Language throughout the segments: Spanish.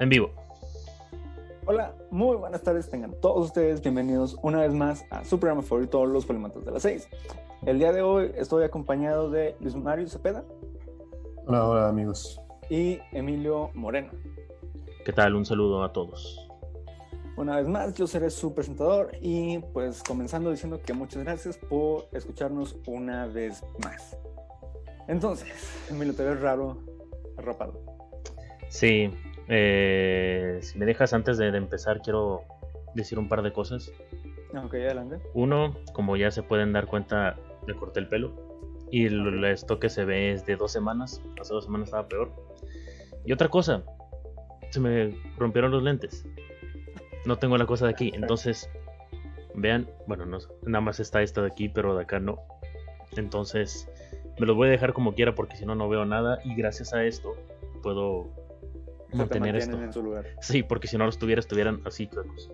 En vivo. Hola, muy buenas tardes, tengan todos ustedes bienvenidos una vez más a su programa favorito, Los Polimatos de las 6. El día de hoy estoy acompañado de Luis Mario Cepeda Hola, hola amigos. y Emilio Moreno. ¿Qué tal? Un saludo a todos. Una vez más, yo seré su presentador y pues comenzando diciendo que muchas gracias por escucharnos una vez más. Entonces, Emilio, te ves raro, arropado. Sí, eh, si me dejas antes de, de empezar, quiero decir un par de cosas. Ok, adelante. Uno, como ya se pueden dar cuenta, me corté el pelo. Y el- esto que se ve es de dos semanas. Hace dos semanas estaba peor. Y otra cosa, se me rompieron los lentes. No tengo la cosa de aquí. Entonces, vean, bueno, no, nada más está esta de aquí, pero de acá no. Entonces, me los voy a dejar como quiera porque si no, no veo nada. Y gracias a esto, puedo Mantener esto. mantienen en su lugar. Sí, porque si no los tuviera, estuvieran así chuecos.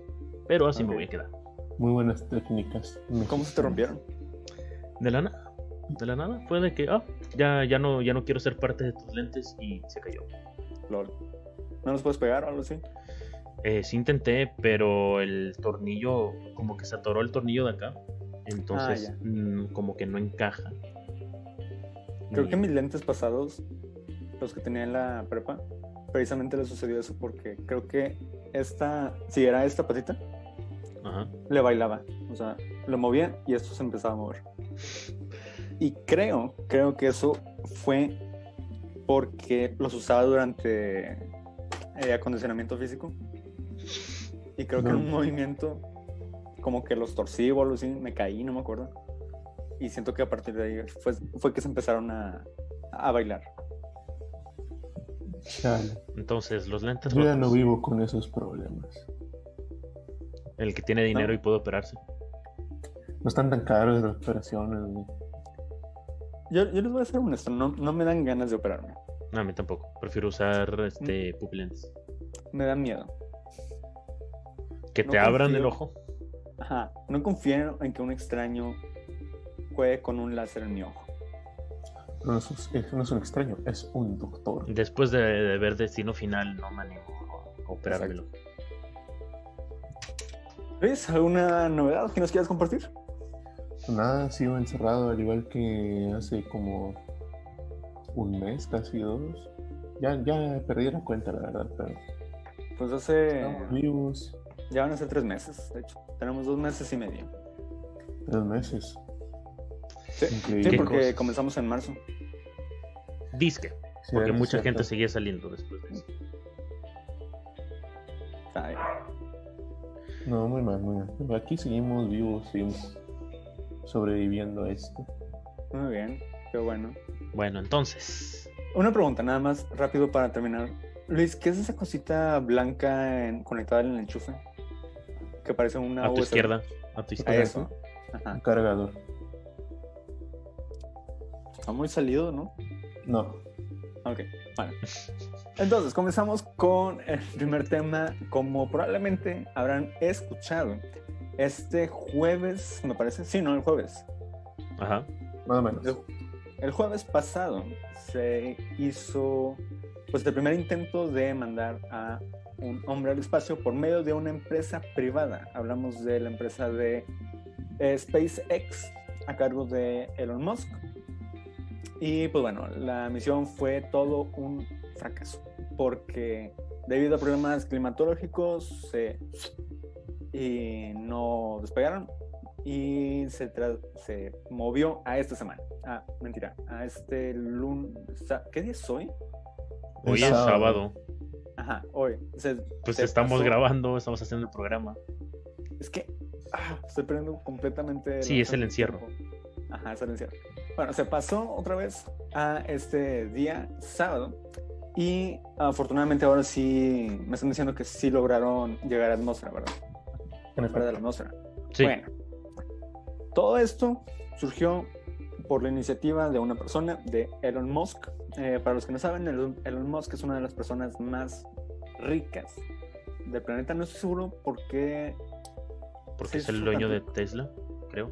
Pero así me voy a quedar. Muy buenas técnicas. ¿Cómo se te rompieron? De la nada. De la nada. Fue de que, ah, ya, ya, no, ya no quiero ser parte de tus lentes y se cayó. Lol. ¿No los puedes pegar o algo así? Eh, sí intenté, pero el tornillo, como que se atoró el tornillo de acá. Entonces, Ah, mm, como que no encaja. Creo Y- que mis lentes pasados, los que tenía en la prepa, precisamente le sucedió eso porque creo que esta, si era esta patita, Ajá. le bailaba. O sea, lo movía y esto se empezaba a mover. Y creo, creo que eso fue porque los usaba durante eh, acondicionamiento físico. Y creo que en un movimiento, como que los torcí o algo así, me caí, no me acuerdo. Y siento que a partir de ahí fue, fue que se empezaron a, a bailar. Chale. Entonces, los lentes Yo ya no vivo con esos problemas. el que tiene dinero No. y puede operarse. No están tan caros las operaciones. güey. Yo, yo les voy a ser honesto, no, no me dan ganas de operarme. No, a mí tampoco. Prefiero usar este Mm. pupilentes. Me da miedo. Que No te abran el ojo. Ajá, no confío en que un extraño juegue con un láser en mi ojo. No es, es- no es un extraño, es un doctor. Después de, de ver Destino Final, no me animo a operármelo. ¿Ves alguna novedad que nos quieras compartir? Nada, sigo encerrado al igual que hace como un mes, casi dos. Ya, ya perdí la cuenta, la verdad, pero Pues hace. estamos vivos. Ya van a ser tres meses, de hecho. Tenemos dos meses y medio. Tres meses. Sí, sí, ¿Qué porque cosas? comenzamos en marzo. Disque. Cierto, Porque mucha cierto. gente seguía saliendo después de eso. Ay, No, muy mal, muy mal. Aquí seguimos vivos, seguimos sobreviviendo a esto. muy bien, qué bueno. Bueno, entonces. Una pregunta, nada más rápido para terminar. Luis, ¿qué es esa cosita blanca en- conectada en el enchufe? Que parece una A tu USB. izquierda. A tu A izquierda. eso. Ajá. Un cargador. Está muy salido, ¿no? No. Ok, bueno. Entonces, comenzamos con el primer tema. Como probablemente habrán escuchado, este jueves, me parece, sí, no, el jueves. Ajá. Más o menos. El, el jueves pasado se hizo pues el primer intento de mandar a un hombre al espacio por medio de una empresa privada. Hablamos de la empresa de eh, SpaceX a cargo de Elon Musk. Y pues bueno, la misión fue todo un fracaso porque debido a problemas climatológicos se, y no despegaron y se, tra- se movió a esta semana. Ah, mentira, a este lunes. ¿Qué día es hoy? Hoy Es sábado. sábado. Ajá, hoy. Se- Pues estamos pasó- grabando, estamos haciendo el programa. Es que ah, estoy perdiendo completamente. Sí, es el encierro. tiempo. Ajá, es el encierro. Bueno, se pasó otra vez a este día sábado. Y afortunadamente ahora sí me están diciendo que sí lograron llegar a la atmósfera, ¿verdad? Fuera de la atmósfera. Sí. Bueno, todo esto surgió por la iniciativa de una persona, de Elon Musk. Eh, para los que no saben, Elon, Musk es una de las personas más ricas del planeta. No estoy seguro por qué. Porque es el dueño de. Tesla, creo.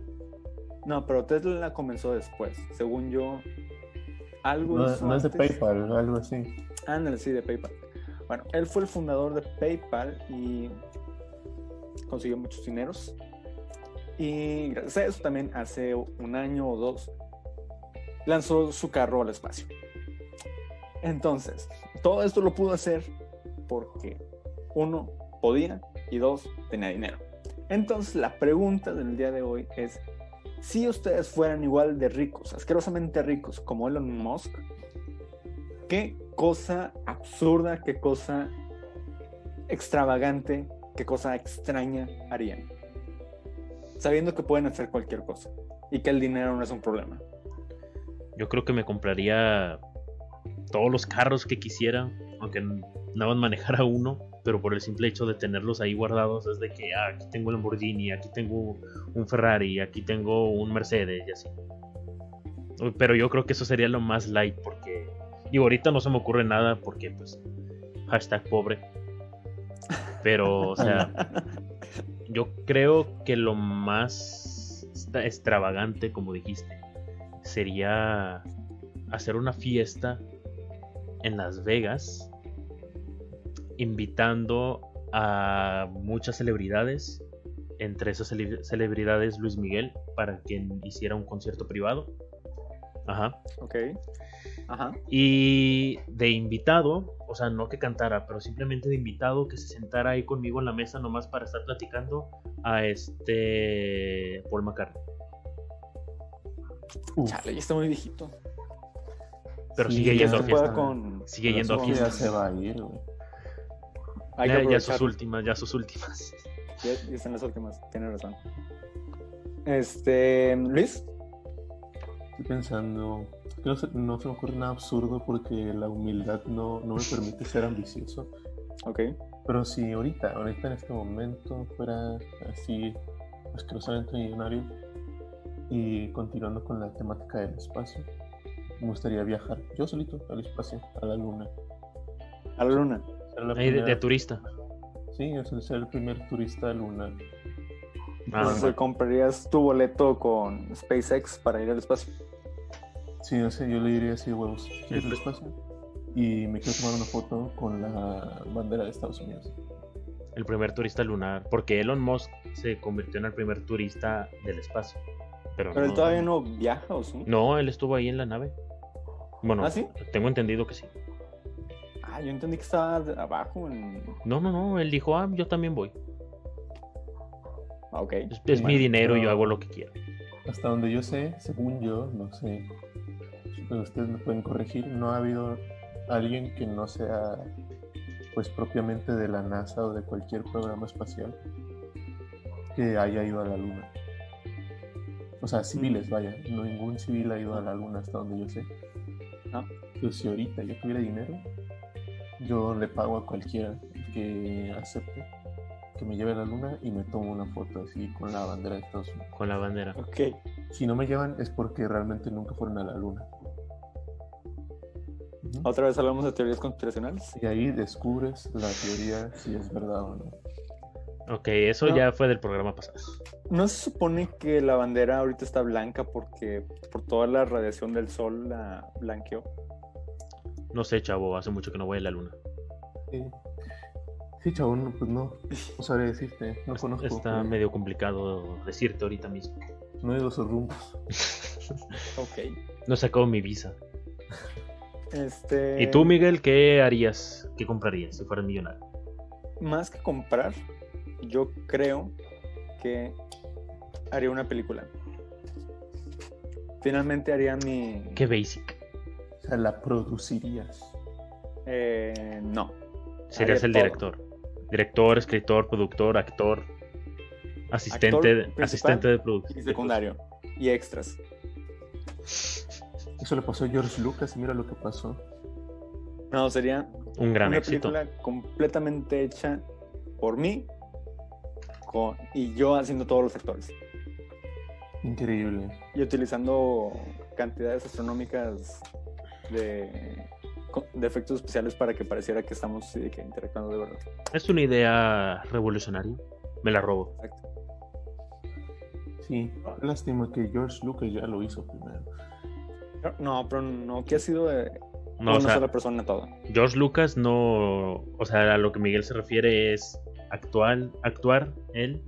No, pero Tesla la comenzó después. Según yo, algo No, no es de. PayPal, algo así. Ándale, sí, de PayPal. Bueno, él fue el fundador de PayPal y consiguió muchos dineros. Y gracias a eso también hace un año o dos lanzó su carro al espacio. Entonces, todo esto lo pudo hacer porque uno podía y dos tenía dinero. Entonces, la pregunta del día de hoy es, si ustedes fueran igual de ricos, asquerosamente ricos como Elon Musk, ¿qué cosa absurda, qué cosa extravagante, qué cosa extraña harían? Sabiendo que pueden hacer cualquier cosa y que el dinero no es un problema. Yo creo que me compraría todos los carros que quisiera, aunque nada más manejara uno, pero por el simple hecho de tenerlos ahí guardados es de que ah, aquí tengo el Lamborghini, aquí tengo un Ferrari, aquí tengo un Mercedes y así. Pero yo creo que eso sería lo más light porque y ahorita no se me ocurre nada porque pues hashtag pobre. Pero o sea, yo creo que lo más extravagante, como dijiste, sería hacer una fiesta en Las Vegas invitando a muchas celebridades, entre esas celebridades Luis Miguel, para que hiciera un concierto privado. Ajá. Ok. Ajá. Y de invitado, o sea, no que cantara, pero simplemente de invitado que se sentara ahí conmigo en la mesa nomás para estar platicando a este Paul McCartney. Chale, ya está muy viejito. Pero sigue yendo a fiesta. Con... Sigue yendo a fiesta. Ya se va a ir, güey. Ya, ya, sus últimas, ya sus últimas. Ya, ya están las últimas, tiene razón. Este, Luis. Estoy pensando, no se, no se me ocurre nada absurdo porque la humildad no, no me permite ser ambicioso. Ok. Pero si ahorita, ahorita en este momento fuera así asquerosamente millonario y continuando con la temática del espacio, me gustaría viajar yo solito al espacio, a la luna. A la luna. Ser la Ahí de, primera- de turista. Sí, es el ser el primer turista lunar. Ah, Entonces comprarías tu boleto con SpaceX para ir al espacio. Sí, o sea, yo le diría así, huevos, ¿quieres el El- espacio? Y me quiero tomar una foto con la bandera de Estados Unidos. el primer turista lunar. Porque Elon Musk se convirtió en el primer turista del espacio. Pero, Pero él no, todavía no viaja, ¿o sí? No, él estuvo ahí en la nave. Bueno, ¿Ah, sí? tengo entendido que sí. Ah, yo entendí que estaba abajo en... No, no, no, él dijo, ah, yo también voy. Ah, ok. Es, es mi dinero, yo hago lo que quiero. Hasta donde yo sé, según yo, no sé, pero ustedes me pueden corregir, no ha habido alguien que no sea pues propiamente de la NASA o de cualquier programa espacial que haya ido a la Luna. O sea, civiles, vaya, no ningún civil ha ido a la Luna hasta donde yo sé. No. Pero si ahorita yo tuviera dinero, yo le pago a cualquiera que acepte que me lleve a la Luna y me tomo una foto así con la bandera de Estados Unidos. Con la bandera. Ok. Si no me llevan es porque realmente nunca fueron a la luna. Otra vez hablamos de teorías conspiracionales. Y ahí descubres la teoría si es verdad o no. Ok, eso No. ya fue del programa pasado. ¿No se supone que la bandera ahorita está blanca porque por toda la radiación del sol la blanqueó? No sé, chavo, hace mucho que no voy a la luna. Sí, sí chabón, pues no. No sabría decirte. No conozco. Está medio complicado decirte ahorita mismo. No he ido a esos rumbos. Ok. No he sacado mi visa. Este... ¿Y tú, Miguel, qué harías? ¿Qué comprarías si fueras millonario? Más que comprar, yo creo que haría una película. Finalmente haría mi... Qué basic. O sea, la producirías. Eh, no. Serías el todo. director. Director, escritor, productor, actor, asistente, asistente de Y producción. secundario. Y extras. Eso le pasó a George Lucas y mira lo que pasó. No, sería Un gran una éxito. película completamente hecha por mí con- y yo haciendo todos los actores. Increíble. Y utilizando cantidades astronómicas de, de efectos especiales para que pareciera que estamos sí, de que interactuando de verdad. Es una idea revolucionaria. Me la robo. Exacto. Sí, lástima que George Lucas ya lo hizo primero. No, pero no, que ha sido de- No, o o una sea, sola persona todo. George Lucas no. O sea, a lo que Miguel se refiere es actual, actuar él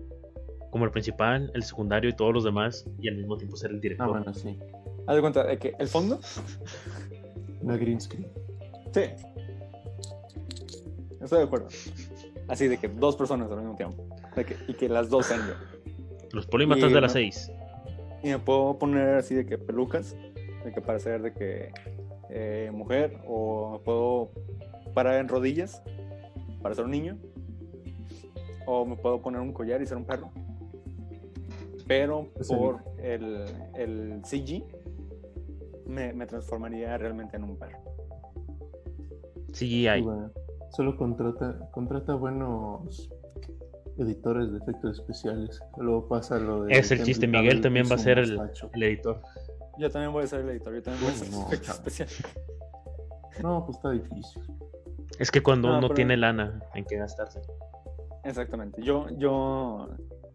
como el principal, el secundario y todos los demás, y al mismo tiempo ser el Ah, director. bueno, sí. Haz de cuenta de que el fondo, Una green screen. sí. Estoy de acuerdo. Así de que dos personas al mismo tiempo. De que- y que las dos sean yo. Los polímatas de las seis. Y me puedo poner así de que pelucas, de que parecer de que eh, mujer, o me puedo parar en rodillas para ser un niño, o me puedo poner un collar y ser un perro. Pero por el, el CG me, me transformaría realmente en un perro. CGI. Y bueno, solo contrata, contrata buenos editores de efectos especiales. Luego pasa lo de. Es el chiste, Miguel también va a ser el, editor. Yo también voy a ser el editor, yo también voy a ser no, efecto chavo. especial. No, pues está difícil. Es que cuando No, uno pero- tiene lana en qué gastarse. Exactamente. Yo, yo,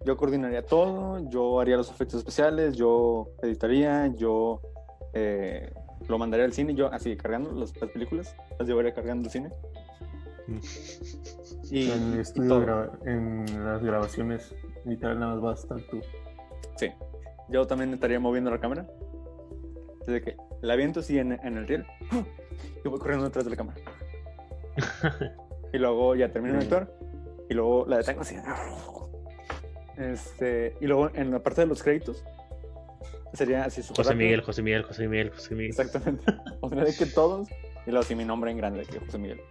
yo coordinaría todo, yo haría los efectos especiales, yo editaría, yo eh, lo mandaría al cine, yo así cargando las, las películas, las llevaría cargando al cine. Y, en, el y estudio en las grabaciones, literal, nada más va a estar tú. Sí. Yo también estaría moviendo la cámara. Desde que la aviento así en, en el riel. Yo voy corriendo detrás de la cámara. y luego ya termino de Sí. actuar. Y luego la detengo así. Este, y luego en la parte de los créditos. Sería así súper José rápido. Miguel, José Miguel, José Miguel, José Miguel. Exactamente. O sea, de que todos. Y luego así mi nombre en grande, que José Miguel.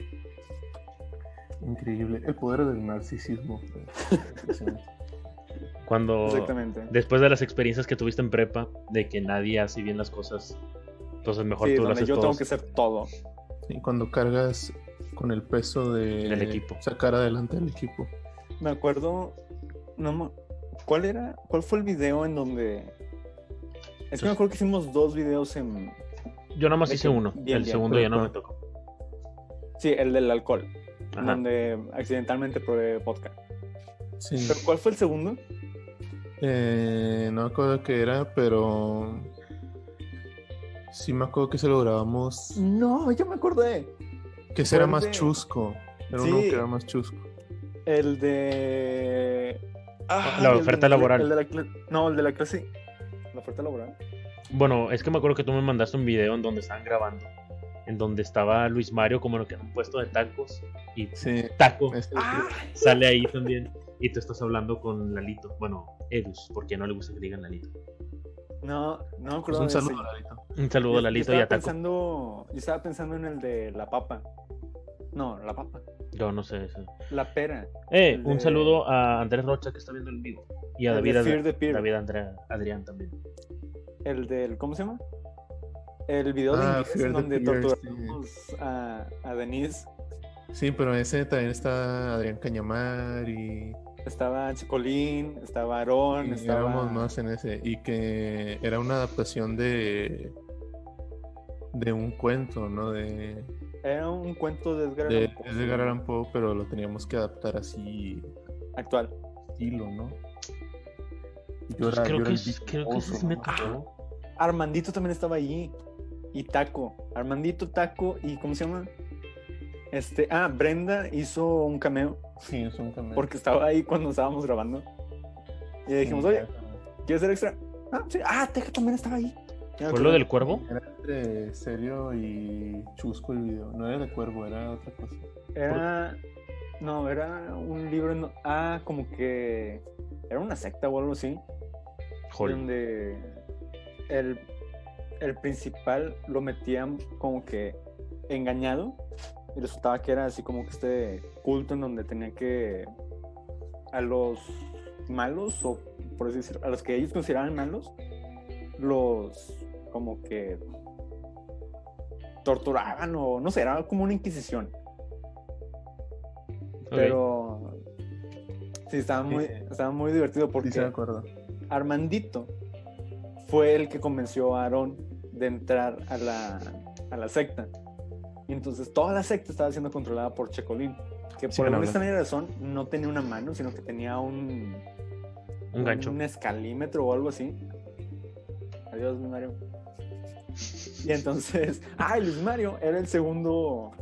Increíble. El poder del narcisismo. Cuando Exactamente. después de las experiencias que tuviste en prepa, de que nadie hace bien las cosas, entonces mejor Sí, tú lo donde haces yo tengo que hacer todo. Y cuando cargas con el peso de Del equipo. sacar adelante al equipo. Me acuerdo. No, ¿Cuál era? ¿Cuál fue el video en donde.? Es que me acuerdo que hicimos dos videos en. Yo nada más hice que uno, bien, el bien. segundo ya no me tocó. Sí, el del alcohol. Ajá. Donde accidentalmente probé vodka. Sí. ¿Pero cuál fue el segundo? Eh, no me acuerdo qué era, pero sí me acuerdo que se lo grabamos. No, ya me acordé. Que ese era más de- chusco. Era Sí. uno que era más chusco. El de. Ah, La oferta laboral. el de la cla- no, el de la clase. La oferta laboral. Bueno, es que me acuerdo que tú me mandaste un video en donde estaban grabando, en donde estaba Luis Mario como que en un puesto de tacos y Sí. taco Ah, sale ahí también y tú estás hablando con Lalito, bueno, Edus, porque no le gusta que le digan Lalito. no, no me Pues acuerdo un saludo, ese. Lalito. Un saludo a Lalito yo y a Taco. pensando, yo estaba pensando en el de la papa. No, la papa. Yo no sé eso. La pera. Eh, un saludo a Andrés Rocha que está viendo el vivo y a El de David, Fear Adri- the Peer. David Andrea- Adrián también. El del, ¿cómo se llama? El video de Ah, inglés donde torturamos a, a Denise. Sí, pero ese también está Adrián Cañamar y, Estaba Chicolín, estaba Aarón, y estaba... éramos más en ese. Y que era una adaptación de de un cuento, ¿no? De, Era un cuento de Edgar Allan Poe, es de Edgar Allan Poe, pero lo teníamos que adaptar así Actual. estilo, ¿no? Y Pues era- creo, era que es- Big creo que Oso, me ¿no? tocó. Armandito también estaba allí. Y Taco. Armandito, Taco y ¿cómo se llama? Este, ah, Brenda hizo un cameo Sí, es un cameo. porque estaba ahí cuando estábamos grabando. Y le dijimos, Sí, oye, era- ¿quieres ser extra? Ah, sí. Ah, Teja también estaba ahí. ¿Fue lo del cuervo? Era entre serio y chusco el video. No era de cuervo, era otra cosa. Era. No, era un libro. en- Ah, como que. Era una secta o algo así. Jol. Donde el, el principal lo metían como que engañado. Y resultaba que era así como que este culto en donde tenía que. A los malos, o por así decirlo, a los que ellos consideraban malos, los. Como que. torturaban o no sé, era como una inquisición. Pero. Sí, estaba muy, sí. estaba muy divertido porque. Sí, acuerdo. Armandito fue el que convenció a Aarón de entrar a la, a la secta. Y entonces toda la secta estaba siendo controlada por Checolín, que por alguna extraña razón no tenía una mano, sino que tenía un, Un gancho. un escalímetro o algo así. Adiós, mi Mario. Y entonces, ah, Luis Mario era el segundo,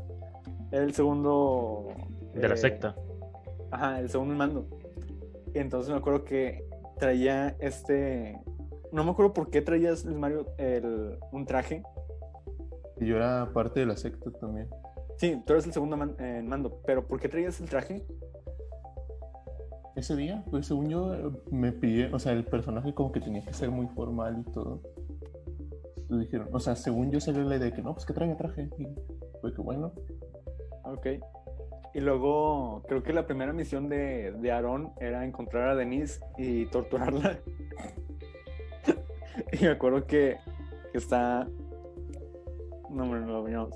era el segundo... De la eh, secta. Ajá, el segundo en mando. Y entonces me acuerdo que traía este... No me acuerdo por qué traías, Luis Mario, el, un traje. Y yo era parte de la secta también. Sí, tú eres el segundo man- en mando, pero ¿por qué traías el traje? Ese día, pues según yo, me pidieron, o sea, el personaje como que tenía que ser muy formal y todo. Dijeron, o sea, según yo salió la idea de que no, pues que traiga traje. Y fue que bueno, Ok. Y luego, creo que la primera misión de, de Aaron era encontrar a Denise y torturarla. y me acuerdo que, está... No, no lo veíamos.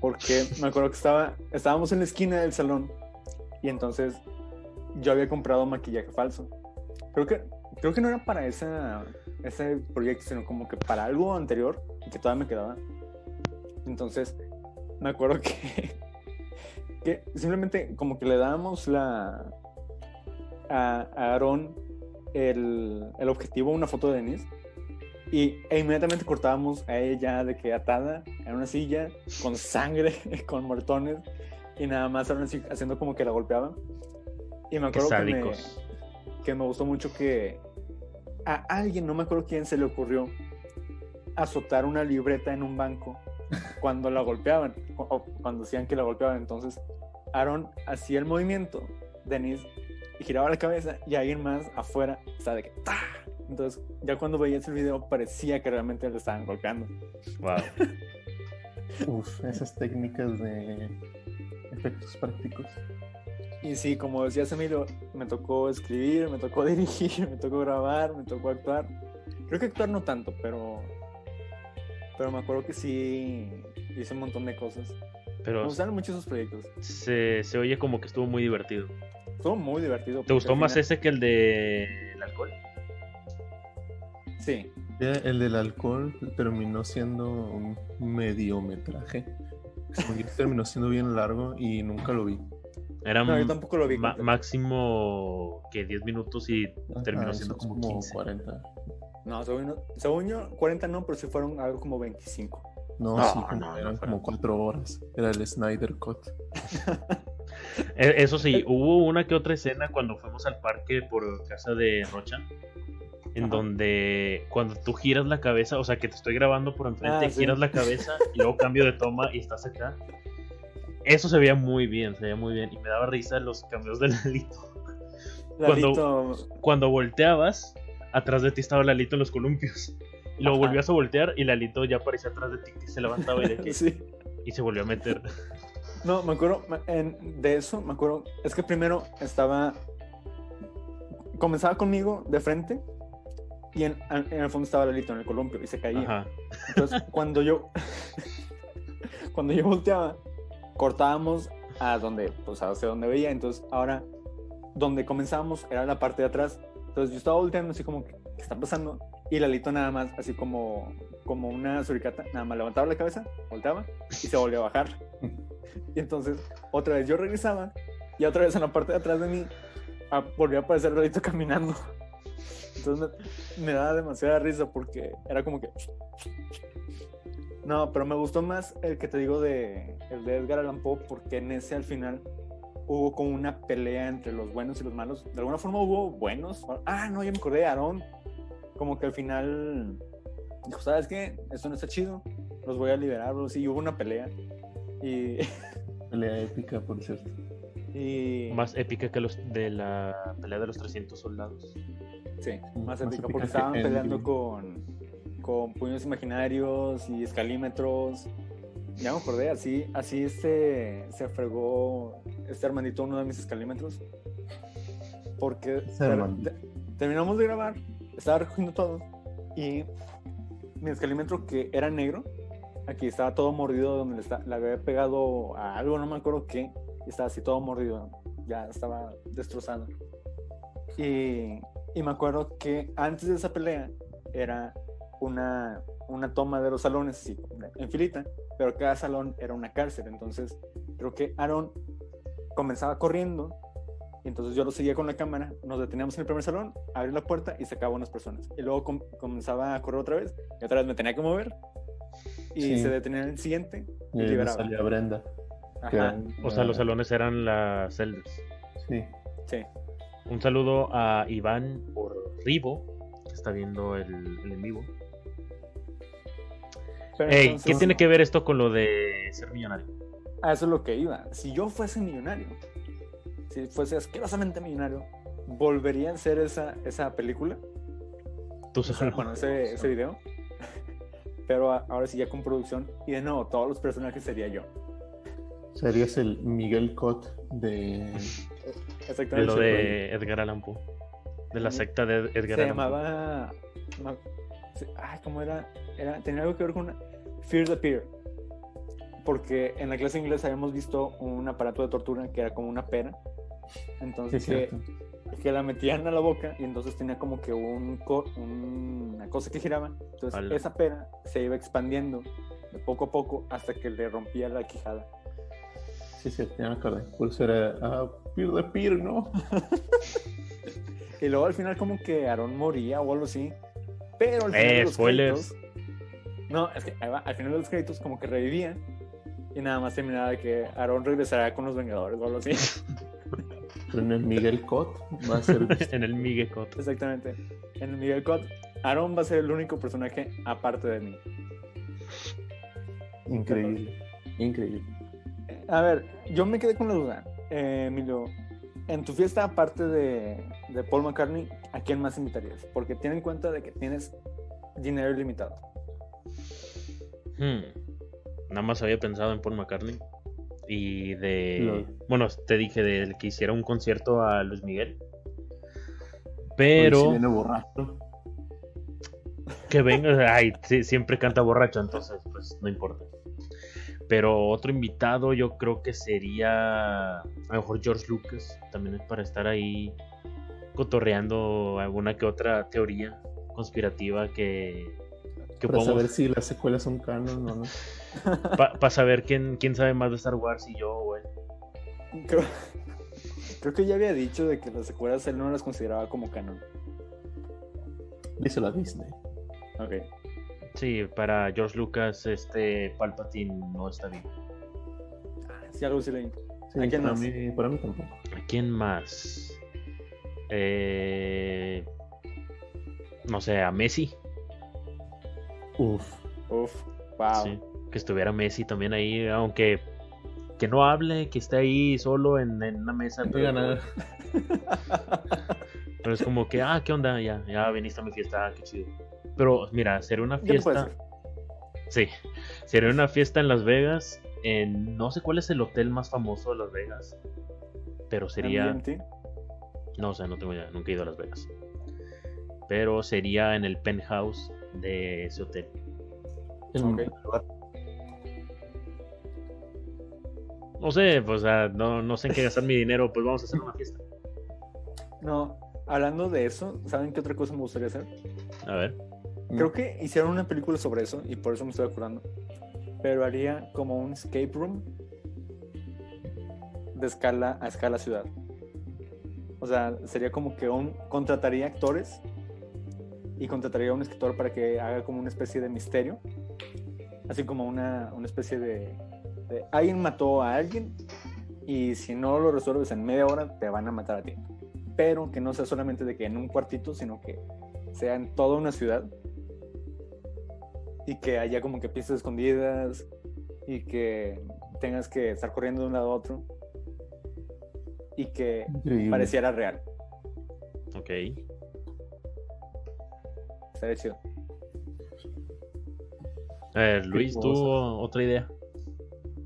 Porque me acuerdo que estaba, estábamos en la esquina del salón y entonces yo había comprado maquillaje falso. Creo que, creo que no era para esa, ese proyecto, sino como que para algo anterior que todavía me quedaba. Entonces, me acuerdo que, que simplemente como que le dábamos la a, a Aaron el, el objetivo, una foto de Denise, y e inmediatamente cortábamos a ella de que atada en una silla, con sangre, con mortones, y nada más Aaron así haciendo como que la golpeaba. Y me acuerdo que me, que me gustó mucho que a alguien, no me acuerdo quién se le ocurrió, azotar una libreta en un banco cuando la golpeaban, o cuando decían que la golpeaban. Entonces, Aaron hacía el movimiento, Denise y giraba la cabeza, y alguien más afuera estaba de que. Entonces, ya cuando veías el video, parecía que realmente le estaban golpeando. Wow. Uf, esas técnicas de efectos prácticos. Y sí, como decías Emilio, me tocó escribir, me tocó dirigir, me tocó grabar, me tocó actuar. Creo que actuar no tanto, pero pero me acuerdo que sí hice un montón de cosas. Me Pero gustaron mucho esos proyectos. se, se oye como que estuvo muy divertido. Estuvo muy divertido. ¿Te gustó más final- ese que el de el alcohol? Sí. Ya El del alcohol terminó siendo un mediometraje. Terminó siendo bien largo y nunca lo vi. Era No, yo tampoco lo vi. máximo que 10 minutos y terminó siendo esos como 15. 40. No, según, yo- según yo, 40 no, pero sí fueron algo como 25. No, No, sí, como- no, eran como 4 horas. Era el Snyder Cut. E- Eso sí, hubo una que otra escena cuando fuimos al parque por casa de Rocha, en Ajá. donde cuando tú giras la cabeza, o sea que te estoy grabando por enfrente, Ah, sí. giras la cabeza y luego cambio de toma y estás acá. Eso se veía muy bien, se veía muy bien y me daba risa los cambios de Lalito. Cuando- Lalito, Cuando volteabas, atrás de ti estaba Lalito en los columpios. Y luego Ajá. volvías a voltear y Lalito ya aparecía atrás de ti que se levantaba y, de que- sí. y se volvió a meter. No, me acuerdo en- de eso, me acuerdo. Es que primero estaba. Comenzaba conmigo de frente y en, en el fondo estaba Lalito en el columpio y se caía. Ajá. Entonces, cuando yo. cuando yo volteaba, cortábamos a donde, pues hacia donde veía. Entonces, ahora, donde comenzábamos era la parte de atrás. Entonces, yo estaba volteando así como, ¿qué está pasando? Y Lalito nada más, así como, como una suricata, nada más levantaba la cabeza, volteaba y se volvía a bajar. Y entonces, otra vez yo regresaba y otra vez en la parte de atrás de mí ah, volvía a aparecer Lalito caminando. Entonces me daba demasiada risa porque era como que... No, pero me gustó más el que te digo de el de Edgar Allan Poe porque en ese al final hubo como una pelea entre los buenos y los malos. De alguna forma hubo buenos. Ah, no, ya me acordé de Aarón. Como que al final dijo, ¿sabes qué? Esto no está chido. Los voy a liberar. bro". Sí, hubo una pelea. Y, Pelea épica, por cierto. y Más épica que los de la pelea de los 300 soldados. sí, más Más épica épica porque que estaban peleando con, con puños imaginarios y escalímetros. Ya me acordé, así, así este, se fregó este hermanito uno de mis escalímetros. Porque ter- terminamos de grabar, estaba recogiendo todo y mi escalímetro que era negro, aquí estaba todo mordido donde le, está- le había pegado a algo, no me acuerdo qué, y estaba así todo mordido, ya estaba destrozado. Y, y me acuerdo que antes de esa pelea era una, una toma de los salones, sí, en filita, pero cada salón era una cárcel. Entonces, creo que Aaron comenzaba corriendo, y entonces yo lo seguía con la cámara, nos deteníamos en el primer salón, abrí la puerta y sacaba unas personas. Y luego com- comenzaba a correr otra vez, y otra vez me tenía que mover. y Sí. se detenía en el siguiente y Y liberaba. salía Brenda. Ajá, O sea, los salones eran las celdas. Sí. sí. Un saludo a Iván por Rivo, que está viendo el, el en vivo. Pero Ey, ¿qué tiene que ver esto con lo de ser millonario? A eso es lo que iba. Si yo fuese millonario, si fuese asquerosamente millonario, ¿volvería a hacer esa, esa película? Tú sabes. bueno, ese, ese video. Pero ahora sí ya con producción. Y de nuevo, todos los personajes sería yo. Serías el Miguel Cot de. de Exactamente. lo de Edgar Allan Poe. De la secta de Edgar Se Allan Poe. llamaba. Ay, ¿cómo era? era? Tenía algo que ver con una- Fear the Peer. Porque en la clase de inglés habíamos visto un aparato de tortura que era como una pera. Sí, Entonces, cierto. que, que la metían a la boca y entonces tenía como que un un- una cosa que giraba. Entonces, Ala. esa pera se iba expandiendo de poco a poco hasta que le rompía la quijada. Sí, sí, ya me acordé. Por eso era. Ah, Peer de Peer, ¿no? Y luego al final como que Aaron moría o algo así. Pero al final Eh, de los spoilers. créditos... No, es que al final de los créditos como que revivía y nada más terminaba de que Aaron regresará con los Vengadores o algo así. Pero en el Miguel Cot va a ser. en el Miguel Cot. Exactamente. En el Miguel Cot, Aaron va a ser el único personaje aparte de mí. increíble. Increíble. A ver, yo me quedé con la duda. Eh, Emilio, en tu fiesta aparte de, de Paul McCartney, ¿a quién más invitarías? Porque ten en cuenta de que tienes dinero ilimitado. Hmm. Nada más había pensado en Paul McCartney. Y de. Bueno, te dije del que hiciera un concierto a Luis Miguel. Pero. sí viene borracho. Que venga, ay, sí, siempre canta borracho, entonces pues no importa. Pero otro invitado yo creo que sería a lo mejor George Lucas, también es para estar ahí cotorreando alguna que otra teoría conspirativa que, que Para podamos, saber si las secuelas son canon o no. para saber quién, quién sabe más de Star Wars y yo o él. Creo, creo que ya había dicho de que las secuelas él no las consideraba como canon. Díselo a Disney. Ok. Sí, para George Lucas este Palpatine no está bien. Sí, algo sí leí. Sí, ¿A quién para, más? mí, para mí tampoco. ¿A quién más? Eh, no sé, a Messi. Uf. Uf, wow. Sí, que estuviera Messi también ahí, aunque que no hable, que esté ahí solo en, en una mesa. No Pero, diga nada. pero es como que, ah, ¿qué onda? Ya, ya viniste a mi fiesta, qué chido. Pero mira, sería una fiesta. Sí, sería una fiesta en Las Vegas. En no sé cuál es el hotel más famoso de Las Vegas, pero sería. No, o sea, no tengo idea, nunca he ido a Las Vegas. Pero sería en el penthouse de ese hotel. Lugar. No sé, pues o sea, no, no sé en qué gastar mi dinero, pues vamos a hacer una fiesta. No, hablando de eso, ¿saben qué otra cosa me gustaría hacer? A ver. Creo que hicieron una película sobre eso y por eso me estoy acordando. Pero haría como un escape room de escala a escala ciudad. O sea, sería como que un contrataría actores y contrataría a un escritor para que haga como una especie de misterio. Así como una, una especie de, alguien mató a alguien y si no lo resuelves en media hora te van a matar a ti. Pero que no sea solamente de que en un cuartito, sino que sea en toda una ciudad y que haya como que pistas escondidas y que tengas que estar corriendo de un lado a otro y que Increíble. pareciera real. Ok. Estaría chido. A ver, Luis, ¿tú otra idea?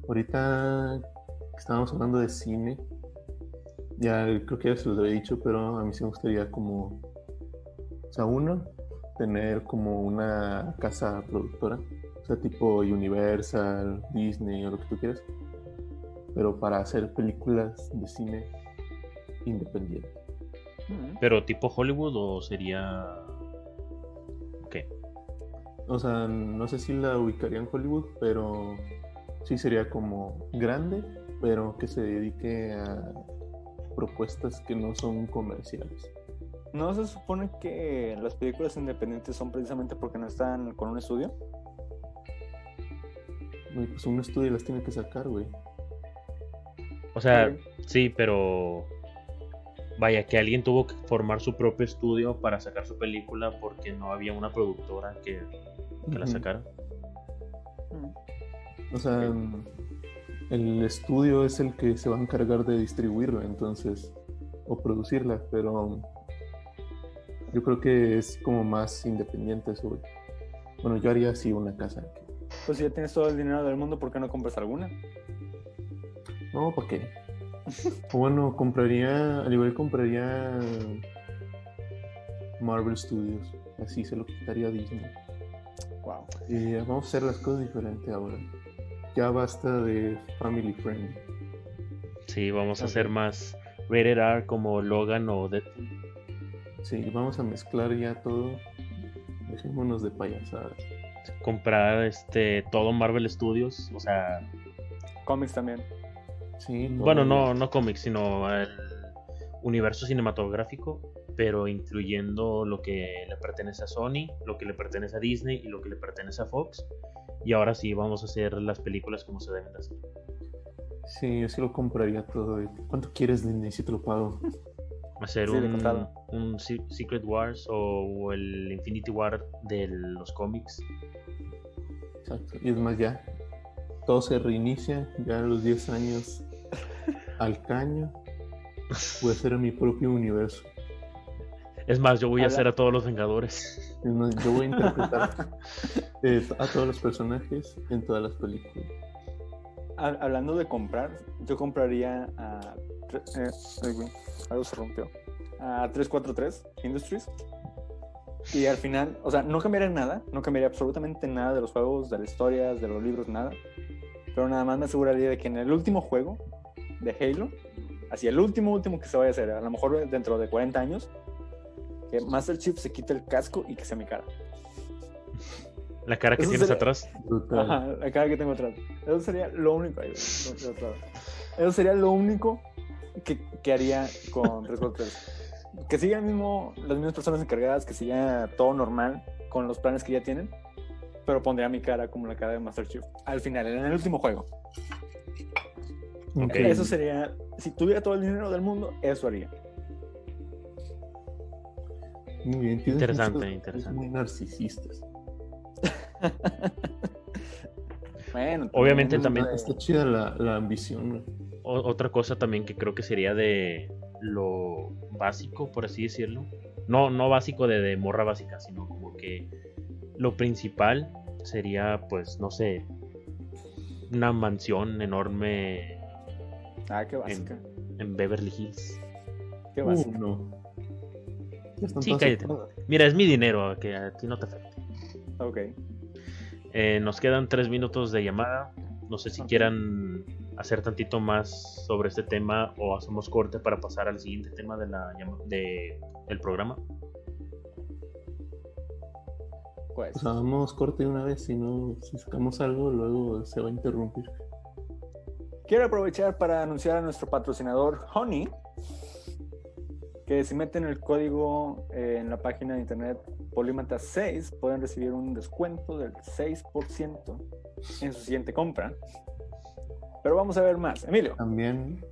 Ahorita estábamos hablando de cine, ya creo que ya se los había dicho, pero a mí sí me gustaría como, o sea, uno, tener como una casa productora, o sea, tipo Universal, Disney o lo que tú quieras, pero para hacer películas de cine independiente. ¿Pero tipo Hollywood o sería... ¿Qué? O sea, no sé si la ubicaría en Hollywood, pero sí sería como grande, pero que se dedique a propuestas que no son comerciales. ¿No se supone que las películas independientes son precisamente porque no están con un estudio? güey, pues un estudio las tiene que sacar, güey. O sea, Ok. sí, pero vaya que alguien tuvo que formar su propio estudio para sacar su película porque no había una productora que, que la sacara. Mm. O sea, mm, el estudio es el que se va a encargar de distribuirla, entonces, o producirla, pero yo creo que es como más independiente eso, güey. Bueno, yo haría así una casa. Pues si ya tienes todo el dinero del mundo, ¿por qué no compras alguna? No, ¿para qué? O bueno, compraría, al igual compraría Marvel Studios, así se lo quitaría a Disney. Wow. Y vamos a hacer las cosas diferentes ahora. Ya basta de Family Friendly. Sí, vamos a hacer más rated R como Logan o Deadpool. Sí, vamos a mezclar ya todo. Dejémonos de payasadas. Comprar este todo Marvel Studios, o sea, Cómics también. Sí, bueno, no no cómics, sino el universo cinematográfico, pero incluyendo lo que le pertenece a Sony, lo que le pertenece a Disney y lo que le pertenece a Fox. Y ahora sí vamos a hacer las películas como se deben de hacer. Sí, yo sí lo compraría todo. ¿Cuánto quieres, Disney? Si te lo pago. Hacer Sí, un, un Se- Secret Wars o el Infinity War de los cómics. Exacto. Y es más, ya. Todo se reinicia. Ya a los 10 años al caño. Voy a hacer mi propio universo. Es más, yo voy a hacer a todos los Vengadores. Es más, yo voy a interpretar eh, a todos los personajes en todas las películas. Hab- Hablando de comprar, yo compraría a. eh, algo se rompió. A 343 Industries. Y al final, o sea, no cambiaría nada, no cambiaría absolutamente nada de los juegos, de las historias, de los libros, nada. Pero nada más me aseguraría de que en el último juego de Halo, así el último, último que se vaya a hacer, a lo mejor dentro de 40 años, que Master Chief se quite el casco y que sea mi cara. La cara que Eso tienes sería- atrás. Ajá, la cara que tengo atrás. Eso sería lo único. Eso sería lo único que, que haría con 343. Que siga el mismo, las mismas personas encargadas, que siga todo normal con los planes que ya tienen, pero pondría mi cara como la cara de Master Chief. Al final, en el último juego. Eso sería, si tuviera todo el dinero del mundo, eso haría. Muy bien. Interesante, muchos- interesante. eres muy narcisistas. Bueno, Obviamente Está- también- Está chida la, la ambición. O- otra cosa también que creo que sería de lo básico, por así decirlo. No, no básico de, de morra básica, sino como que lo principal sería, pues, no sé, una mansión enorme Ah, qué básica. en Beverly Hills. Qué Uh, básica. no. Sí, cállate. Mira, es mi dinero, que a ti no te afecta. Ok. Eh, nos quedan tres minutos de llamada. No sé si quieran hacer tantito más sobre este tema o hacemos corte para pasar al siguiente tema de la de, del programa. Pues. O sea, vamos corte una vez, si no, si sacamos algo, luego se va a interrumpir. Quiero aprovechar para anunciar a nuestro patrocinador Honey, que si meten el código eh, en la página de internet Polímata 6 pueden recibir un descuento del 6% en su siguiente compra. Pero vamos a ver más. Emilio, También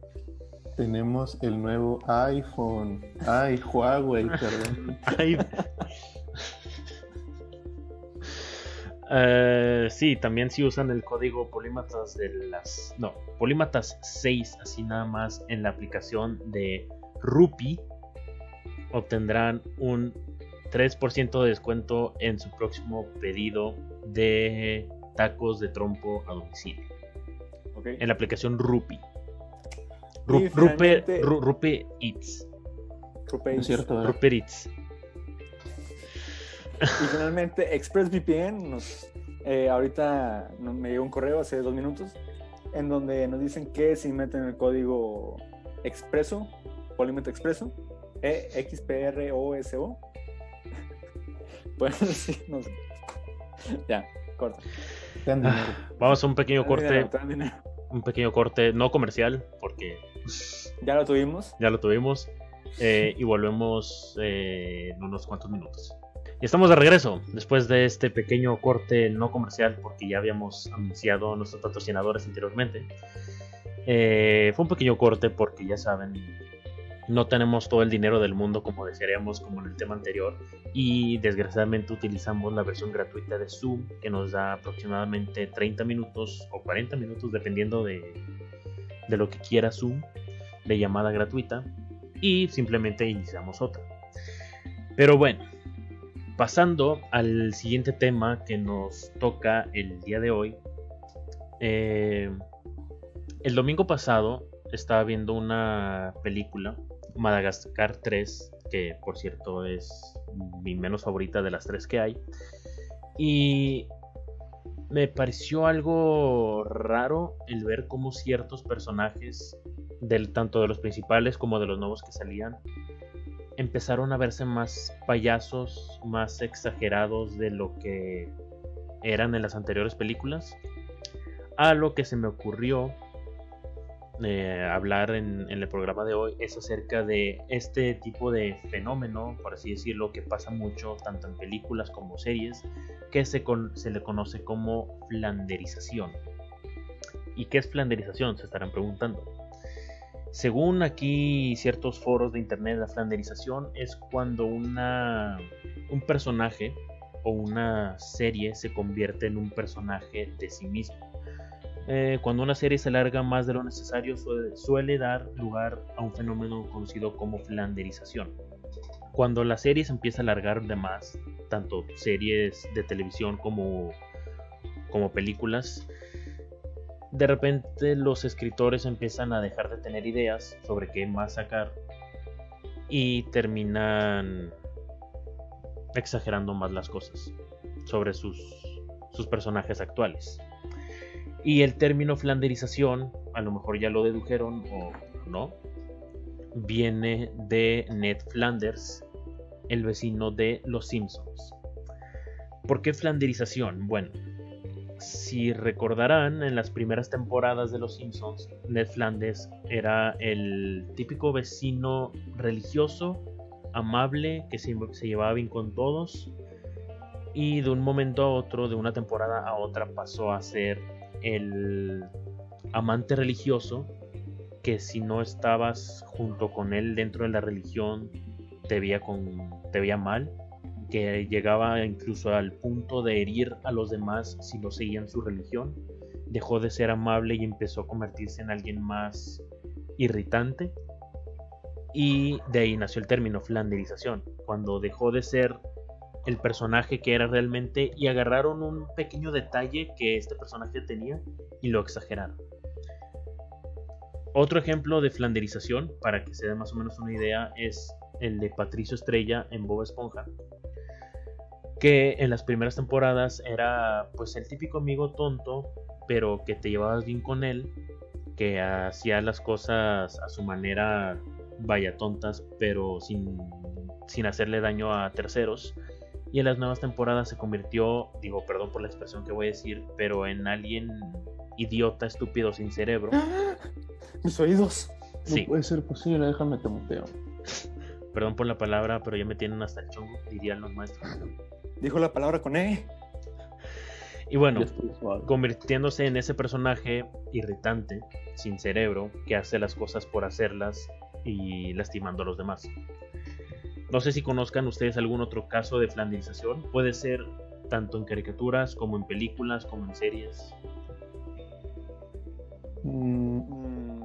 tenemos el nuevo iPhone. Ay, Huawei, perdón. Ay. Eh, sí, también si usan el código Polímatas de las. No, Polímatas 6, así nada más en la aplicación de Rupi, obtendrán un 3% de descuento en su próximo pedido de tacos de trompo a domicilio. ¿ok? En la aplicación Rupi. Ru- Rupe, Ru- Rupe Eats. Ruper Eats. Y finalmente ExpressVPN nos eh, ahorita me llegó un correo hace dos minutos en donde nos dicen que si meten el código expreso, Polímata Expreso, E X P R O S O, pueden decirnos. Ya, corta. Ah, Vamos a un pequeño corte, dinero. un pequeño corte no comercial, porque Ya lo tuvimos. ya lo tuvimos. eh, y volvemos eh, en unos cuantos minutos. Estamos de regreso después de este pequeño corte no comercial porque ya habíamos anunciado a nuestros patrocinadores anteriormente. Eh, fue un pequeño corte porque ya saben, no tenemos todo el dinero del mundo como desearíamos como en el tema anterior y desgraciadamente utilizamos la versión gratuita de Zoom que nos da aproximadamente 30 minutos o 40 minutos dependiendo de, de lo que quiera Zoom de llamada gratuita y simplemente iniciamos otra. Pero bueno, pasando al siguiente tema que nos toca el día de hoy. Eh, el domingo pasado estaba viendo una película, Madagascar 3, que por cierto es mi menos favorita de las tres que hay. Y me pareció algo raro el ver cómo ciertos personajes, del, tanto de los principales como de los nuevos que salían, empezaron a verse más payasos, más exagerados de lo que eran en las anteriores películas. A lo que se me ocurrió eh, hablar en, el programa de hoy es acerca de este tipo de fenómeno, por así decirlo, que pasa mucho tanto en películas como series, que se, se le conoce como flanderización. ¿Y qué es flanderización? Se estarán preguntando. Según aquí ciertos foros de internet, la flanderización es cuando una, un personaje o una serie se convierte en un personaje de sí mismo. Eh, cuando una serie se alarga más de lo necesario suele, dar lugar a un fenómeno conocido como flanderización. Cuando la serie se empieza a alargar de más, tanto series de televisión como, como películas, de repente los escritores empiezan a dejar de tener ideas sobre qué más sacar y terminan exagerando más las cosas sobre sus, personajes actuales. Y el término flanderización, a lo mejor ya lo dedujeron o no, viene de Ned Flanders, el vecino de Los Simpsons. ¿Por qué flanderización? Bueno, si recordarán, en las primeras temporadas de Los Simpsons, Ned Flanders era el típico vecino religioso, amable, que se, llevaba bien con todos. Y de un momento a otro, de una temporada a otra, pasó a ser el amante religioso que si no estabas junto con él dentro de la religión te veía, con, te veía mal que llegaba incluso al punto de herir a los demás si no seguían su religión. Dejó de ser amable y empezó a convertirse en alguien más irritante. Y de ahí nació el término flanderización, cuando dejó de ser el personaje que era realmente y agarraron un pequeño detalle que este personaje tenía y lo exageraron. Otro ejemplo de flanderización, para que se dé más o menos una idea, es el de Patricio Estrella en Bob Esponja, que en las primeras temporadas era pues el típico amigo tonto, pero que te llevabas bien con él, que hacía las cosas a su manera, vaya tontas, pero sin, sin hacerle daño a terceros. Y en las nuevas temporadas se convirtió, digo, perdón por la expresión que voy a decir, pero en alguien idiota, estúpido, sin cerebro. Mis oídos. Sí. No puede ser posible, déjame te muteo. Perdón por la palabra, pero ya me tienen hasta el chongo, dirían los maestros. Dijo la palabra con E. Y bueno, convirtiéndose en ese personaje irritante, sin cerebro, que hace las cosas por hacerlas y lastimando a los demás. No sé si conozcan ustedes algún otro caso de flanderización. Puede ser tanto en caricaturas como en películas, como en series. Mm,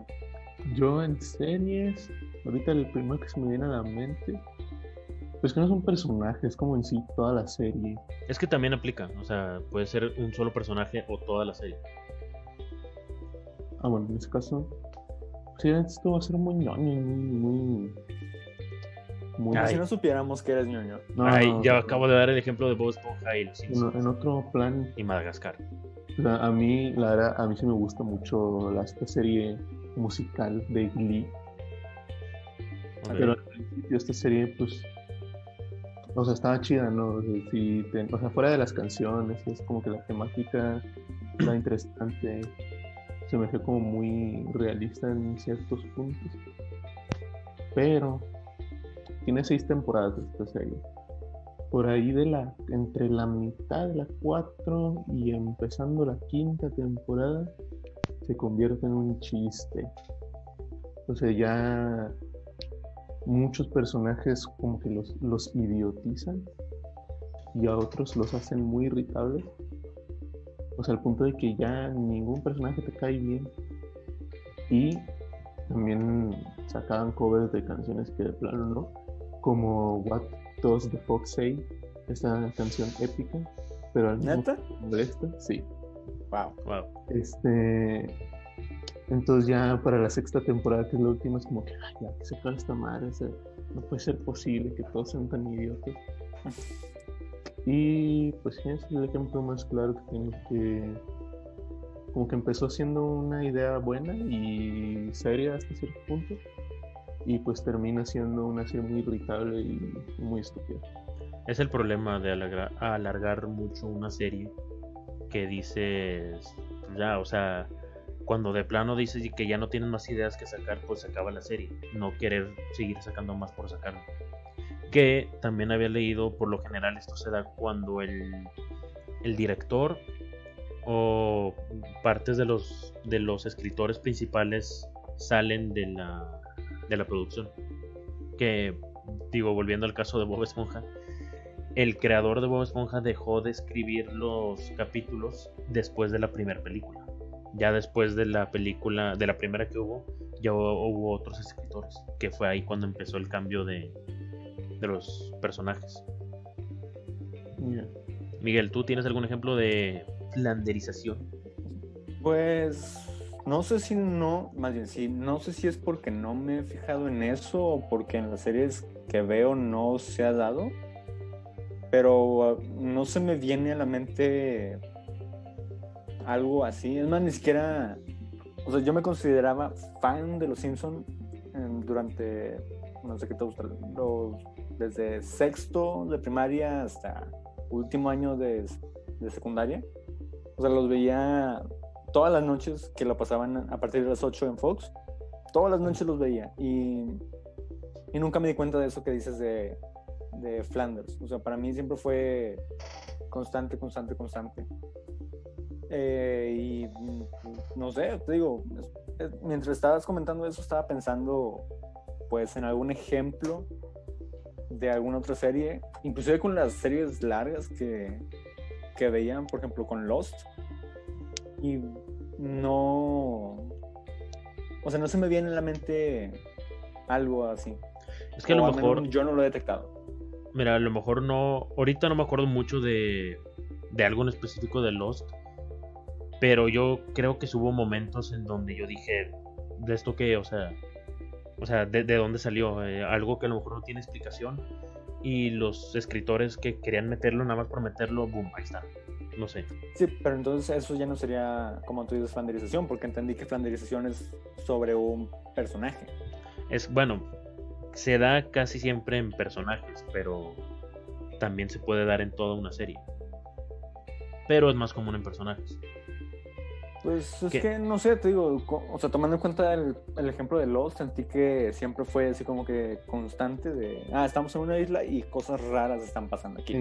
yo en series, ahorita el primero que se me viene a la mente pues que no es un personaje, es como en sí toda la serie. Es que también aplica, o sea, puede ser un solo personaje o toda la serie. Ah, bueno, en ese caso, sí, esto va a ser muy ñoño, muy. muy... si no supiéramos que eres ñoño. Ay, ya acabo de dar el ejemplo de Bob Esponja y los En, otro plan. Y Madagascar. a mí, la verdad, a mí sí me gusta mucho la, esta serie musical de Glee. Pero al principio esta serie, pues, o sea, estaba chida, ¿no? O sea, fuera de las canciones, es como que la temática era interesante, se me fue como muy realista en ciertos puntos. Pero tiene seis temporadas esta serie. por ahí de la, entre la mitad de la 4 y empezando la quinta temporada, se convierte en un chiste. O sea, ya muchos personajes como que los, los idiotizan y a otros los hacen muy irritables. O sea, al punto de que ya ningún personaje te cae bien. Y también sacaban covers de canciones que de plano no, como What Does the Fox Say, esa canción épica, pero al mismo ¿Neta? molesta, sí. Wow. Wow. Este, entonces ya para la sexta temporada, que es la última, es como que, "Ay, ya que se acabe esta madre, no puede ser posible que todos sean tan idiotas. Y pues sí, es el ejemplo más claro que tiene que, como que empezó siendo una idea buena y seria hasta cierto punto, y pues termina siendo una serie muy irritable y muy estúpida. Es el problema de alargar, alargar mucho una serie que dices, ya, o sea, cuando de plano dices que ya no tienes más ideas que sacar, pues se acaba la serie. No querer seguir sacando más por sacarlo. Que también había leído, por lo general esto se da cuando el, el director o partes de los, de los escritores principales salen de la, de la producción. Que, digo, volviendo al caso de Bob Esponja, el creador de Bob Esponja dejó de escribir los capítulos después de la primera película. Ya después de la película, de la primera que hubo, ya hubo, hubo otros escritores, que fue ahí cuando empezó el cambio de, de los personajes. Miguel, ¿tú tienes algún ejemplo de flanderización? Pues no sé si no, más bien sí, no sé si es porque no me he fijado en eso o porque en las series que veo no se ha dado, pero uh, no se me viene a la mente algo así. Es más, ni siquiera, o sea, yo me consideraba fan de los Simpson durante, no sé qué te gusta, los, desde sexto de primaria hasta último año de, de secundaria. O sea, los veía todas las noches que lo pasaban a partir de las 8 en Fox. Todas las noches los veía y, y nunca me di cuenta de eso que dices de, de Flanders. O sea, para mí siempre fue constante, constante, constante. Eh, y mm, no sé, te digo, es- es- mientras estabas comentando eso, estaba pensando pues en algún ejemplo de alguna otra serie, inclusive con las series largas que, que veían, por ejemplo, con Lost. Y no. O sea, no se me viene a la mente algo así. Es que a lo O mejor, yo no lo he detectado. mira, a lo mejor no, ahorita no me acuerdo mucho de, de algo en específico de Lost, pero yo creo que hubo momentos en donde yo dije, ¿de esto qué? O sea, o sea, ¿de, de dónde salió? Eh, algo que a lo mejor no tiene explicación y los escritores que querían meterlo nada más por meterlo, boom, ahí está. No sé. Sí, pero entonces eso ya no sería, como tú dices, flanderización, porque entendí que flanderización es sobre un personaje. Es bueno, se da casi siempre en personajes, pero también se puede dar en toda una serie. Pero es más común en personajes. Pues es ¿Qué? que no sé, te digo, co- o sea, tomando en cuenta el, el ejemplo de Lost, sentí que siempre fue así como que constante de, ah, estamos en una isla y cosas raras están pasando aquí.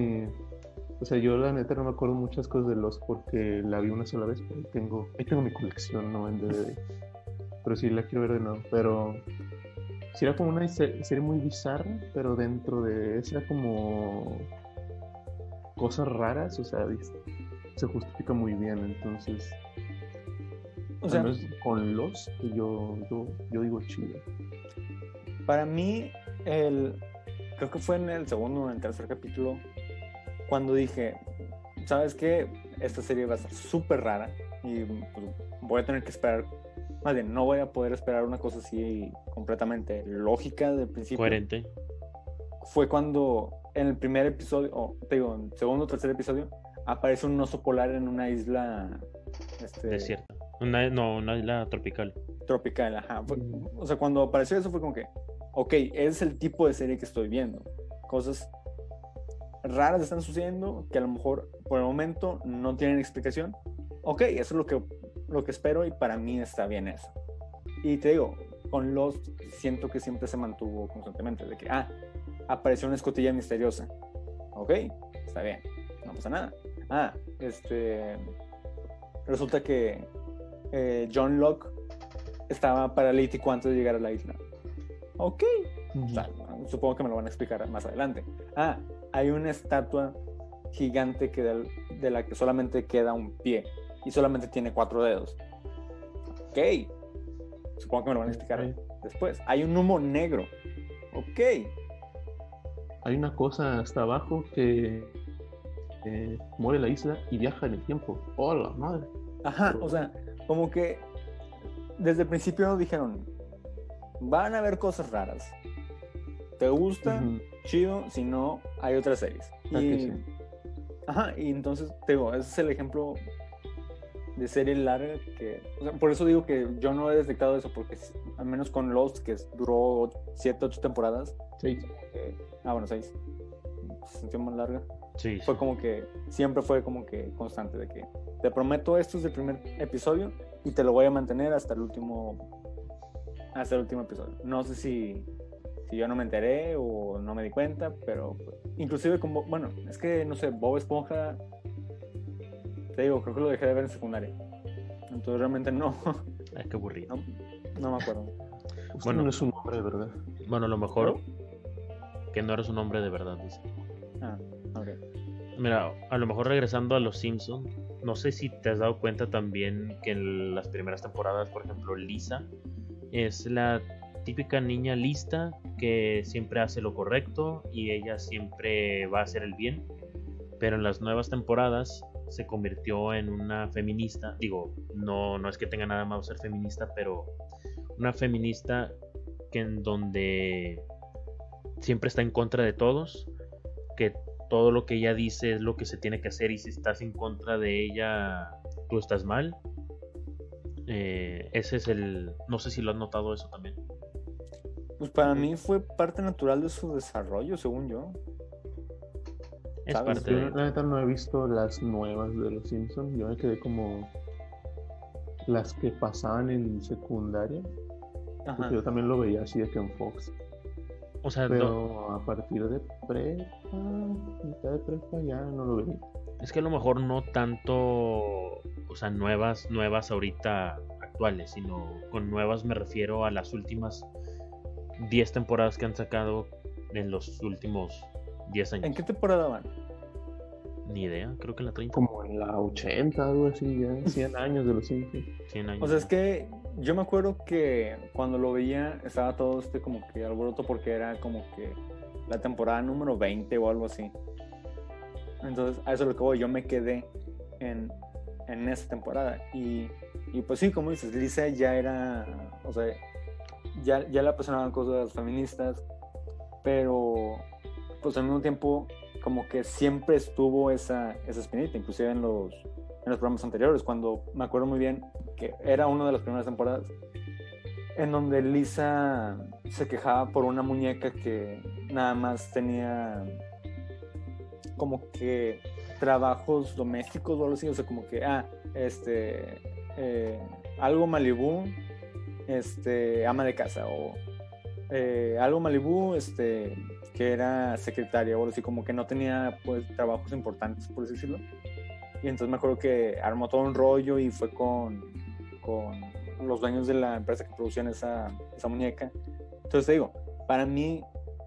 O sea, yo la neta no me acuerdo muchas cosas de Lost porque la vi una sola vez, pero ahí tengo, ahí tengo mi colección, ¿no? En DVD. Pero sí la quiero ver de nuevo. Pero sí era como una se- serie muy bizarra, pero dentro de esa como cosas raras, o sea, se justifica muy bien. Entonces, O sea, con Lost, yo, yo, yo digo chido. Para mí, el, creo que fue en el segundo o en el tercer capítulo, cuando dije, ¿sabes qué? Esta serie va a ser súper rara y pues, voy a tener que esperar, más bien, no voy a poder esperar una cosa así completamente lógica del principio. Coherente. Fue cuando en el primer episodio, o te digo, en el segundo o tercer episodio, aparece un oso polar en una isla este, Desierta. Una, no, una isla tropical. tropical. Ajá. Fue- Mm. o sea, cuando apareció eso fue como que, ok, es el tipo de serie que estoy viendo. Cosas raras están sucediendo que a lo mejor por el momento no tienen explicación. Ok, eso es lo que, lo que espero y para mí está bien eso. Y te digo, con Lost siento que siempre se mantuvo constantemente, de que, ah, apareció una escotilla misteriosa. Ok, está bien, no pasa nada. Ah, este. Resulta que eh, John Locke estaba paralítico antes de llegar a la isla. Ok, o sea, supongo que me lo van a explicar más adelante. Ah, hay una estatua gigante que de, de la que solamente queda un pie y solamente tiene cuatro dedos. Ok, supongo que me lo van a explicar después. Hay un humo negro. Ok, Hay una cosa hasta abajo que eh, muere la isla y viaja en el tiempo. ¡Hola, madre! Ajá, o sea, como que desde el principio dijeron, van a haber cosas raras. ¿Te gusta? Chido, si no, hay otras series. Ah, Y, sí. Ajá, y entonces, te digo, ese es el ejemplo de serie larga que... o sea, por eso digo que yo no he detectado eso, porque al menos con Lost, que duró 7, 8 temporadas, Seis. eh, ah, bueno, 6, se sintió más larga. Sí, fue como que siempre fue como que constante de que te prometo esto es el primer episodio y te lo voy a mantener hasta el último hasta el último episodio. No sé si, si yo no me enteré o no me di cuenta, pero inclusive como bueno, es que no sé, Bob Esponja te digo, creo que lo dejé de ver en secundaria. Entonces realmente no Ay, qué aburrido. no, no me acuerdo. Usted Bueno. no es un hombre de verdad. Bueno, a lo mejor que no eres un hombre de verdad, dice. Ah. Mira, a lo mejor regresando a los Simpson, no sé si te has dado cuenta también que en las primeras temporadas, por ejemplo, Lisa es la típica niña lista que siempre hace lo correcto y ella siempre va a hacer el bien, pero en las nuevas temporadas se convirtió en una feminista, digo, no no es que tenga nada malo ser feminista, pero una feminista que en donde siempre está en contra de todos, que todo lo que ella dice es lo que se tiene que hacer y si estás en contra de ella, tú estás mal. Eh, ese es el... No sé si lo has notado eso también. Pues para mí fue parte natural de su desarrollo, según yo. Es ¿Sabes? parte Yo de... la neta no he visto las nuevas de los Simpsons. Yo me quedé como las que pasaban en secundaria. Ajá. Porque yo también lo veía así de que en Fox. O sea, no- Pero a partir de prepa, mitad de prepa ya no lo veía. es que a lo mejor no tanto... O sea, nuevas, nuevas ahorita actuales, sino con nuevas me refiero a las últimas 10 temporadas que han sacado en los últimos 10 años. ¿En qué temporada van? Ni idea, creo que en la 30. Como en la 80, algo así, ya 100 años de los Simpsons. 100 años. O sea, es ¿no? que yo me acuerdo que cuando lo veía estaba todo este como que alboroto porque era como que la temporada número 20 o algo así. Entonces, a eso es lo que voy. Yo me quedé en, en esa temporada. Y, y pues sí, como dices, Lisa ya era, o sea, ya, ya le apasionaban cosas feministas, pero pues al mismo tiempo como que siempre estuvo esa, esa espinita, inclusive en los, en los programas anteriores, cuando me acuerdo muy bien era una de las primeras temporadas en donde Lisa se quejaba por una muñeca que nada más tenía como que trabajos domésticos o algo así, o sea, como que, ah, este, eh, algo Malibú, este, ama de casa, o eh, algo Malibú, este, que era secretaria, o algo así, como que no tenía, pues, trabajos importantes, por así decirlo. Y entonces me acuerdo que armó todo un rollo y fue con, con los dueños de la empresa que producían esa, esa muñeca. Entonces te digo, para mí,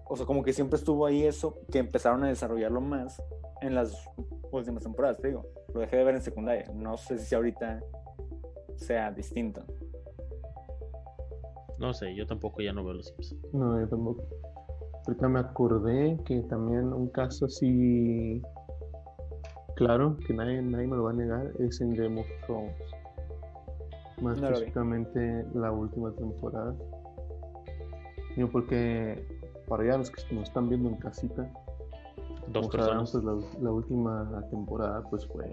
o sea, como que siempre estuvo ahí eso, que empezaron a desarrollarlo más en las últimas temporadas, te digo. Lo dejé de ver en secundaria. No sé si ahorita sea distinto. No sé, yo tampoco ya no veo los Simpsons. No, yo tampoco. Ahorita me acordé que también un caso así claro, que nadie, nadie me lo va a negar, es en Game of Thrones. Más No específicamente la última temporada. Digo, porque para ya los que nos están viendo en casita, Dos sabrán, personas. pues, la, la última temporada pues fue...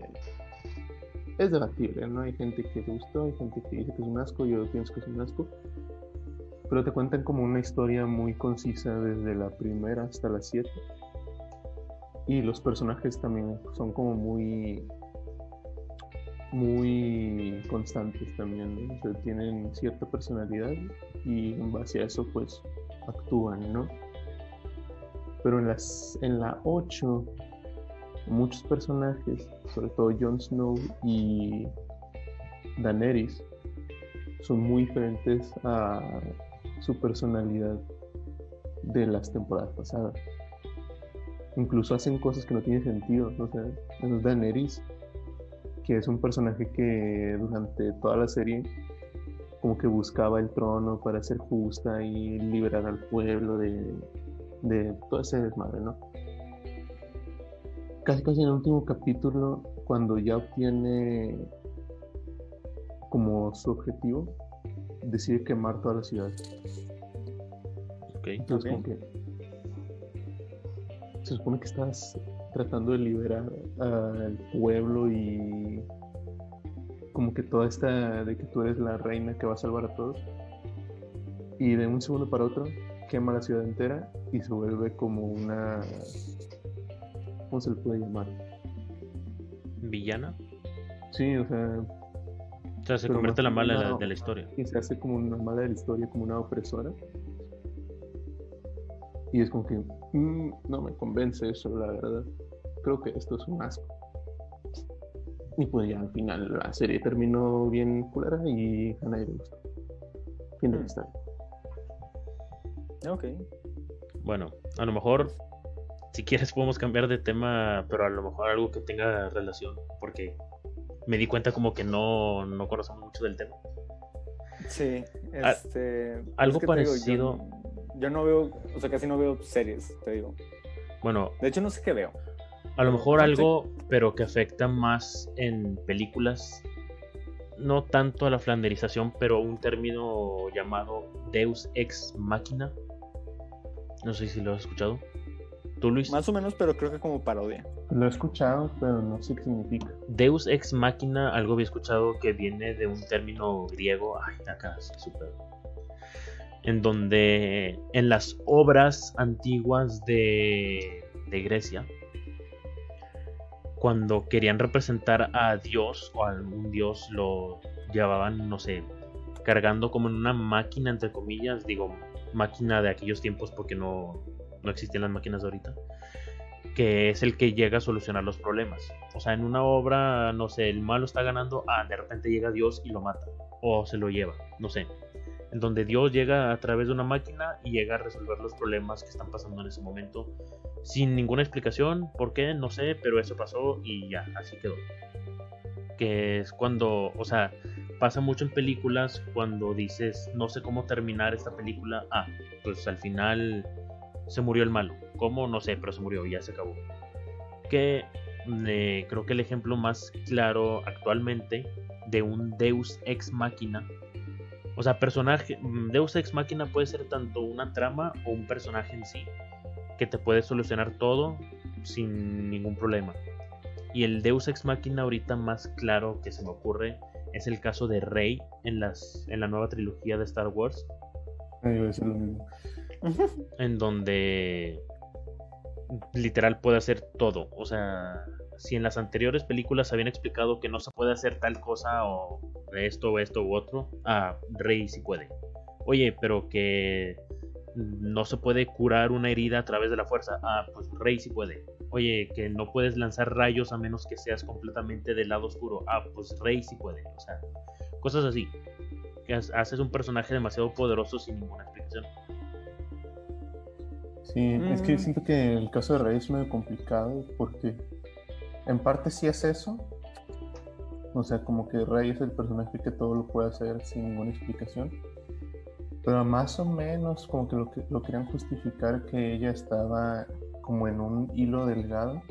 Es debatible, ¿no? Hay gente que le gustó, hay gente que dice que es un asco, yo pienso que es un asco. Pero te cuentan como una historia muy concisa desde la primera hasta la 7. Y los personajes también son como muy muy constantes también, ¿no? O sea, tienen cierta personalidad y en base a eso pues actúan, ¿no? Pero en, las, en la 8, muchos personajes, sobre todo Jon Snow y Daenerys, son muy diferentes a su personalidad de las temporadas pasadas. Incluso hacen cosas que no tienen sentido. O sea, Daenerys, que es un personaje que durante toda la serie como que buscaba el trono para ser justa y liberar al pueblo de, de todo ese desmadre, ¿no? Casi casi en el último capítulo, cuando ya obtiene como su objetivo, decide quemar toda la ciudad. Ok. Entonces, Ok. como que se supone que estás tratando de liberar al pueblo y como que toda esta de que tú eres la reina que va a salvar a todos. Y de un segundo para otro quema la ciudad entera y se vuelve como una ¿cómo se le puede llamar? Villana. Sí, o sea, O sea, se convierte en la mala una- de la historia. y se hace como una mala de la historia, como una opresora. Y es como que mm, no me convence eso, la verdad. Creo que esto es un asco. Y pues ya al final la serie terminó bien culera y a nadie le gustó. Fin de la historia. Ok. Bueno, a lo mejor, si quieres podemos cambiar de tema, pero a lo mejor algo que tenga relación, porque me di cuenta como que no, no conocemos mucho del tema. Sí, este. algo es que te digo, parecido- yo, yo no veo, o sea, casi no veo series, te digo. Bueno, De hecho, no sé qué veo. a lo mejor algo, pero que afecta más en películas, no tanto a la flanderización, pero un término llamado Deus Ex Machina. No sé si lo has escuchado. ¿Tú, Luis? Más o menos, pero creo que como parodia. Lo he escuchado, pero no sé qué significa. Deus ex machina, algo había escuchado que viene de un término griego, ay, acá sí, súper. En donde en las obras antiguas de, Grecia, cuando querían representar a Dios o a algún Dios, lo llevaban, no sé, cargando como en una máquina, entre comillas, digo, máquina de aquellos tiempos porque no, no existían las máquinas de ahorita que es el que llega a solucionar los problemas. O sea, en una obra, no sé, el malo está ganando, ah, de repente llega Dios y lo mata, o se lo lleva, no sé. Donde Dios llega a través de una máquina y llega a resolver los problemas que están pasando en ese momento, sin ninguna explicación, ¿por qué? No sé, pero eso pasó y ya, así quedó. Que es cuando, o sea, pasa mucho en películas cuando dices, no sé cómo terminar esta película, ah, pues al final se murió el malo. ¿Cómo? No sé, pero se murió y ya se acabó. Que eh, creo que el ejemplo más claro actualmente de un Deus ex máquina. O sea, personaje. mm, Deus ex máquina puede ser tanto una trama o un personaje en sí. Que te puede solucionar todo sin ningún problema. Y el Deus ex máquina ahorita más claro que se me ocurre es el caso de Rey en, las, en la nueva trilogía de Star Wars iba a decir lo mismo. en donde literal puede hacer todo. O sea, si en las anteriores películas habían explicado que no se puede hacer tal cosa o esto o esto u otro, ah, Rey sí puede. Oye, pero que no se puede curar una herida a través de la fuerza, ah, pues Rey sí puede. Oye, que no puedes lanzar rayos a menos que seas completamente del lado oscuro, ah, pues Rey sí puede. O sea, cosas así. Que ha- haces un personaje demasiado poderoso sin ninguna explicación. Sí, es que Mm. siento que el caso de Rey es medio complicado porque en parte sí es eso. O sea, como que Rey es el personaje que todo lo puede hacer sin ninguna explicación. Pero más o menos como que lo, que lo querían justificar que ella estaba como en un hilo delgado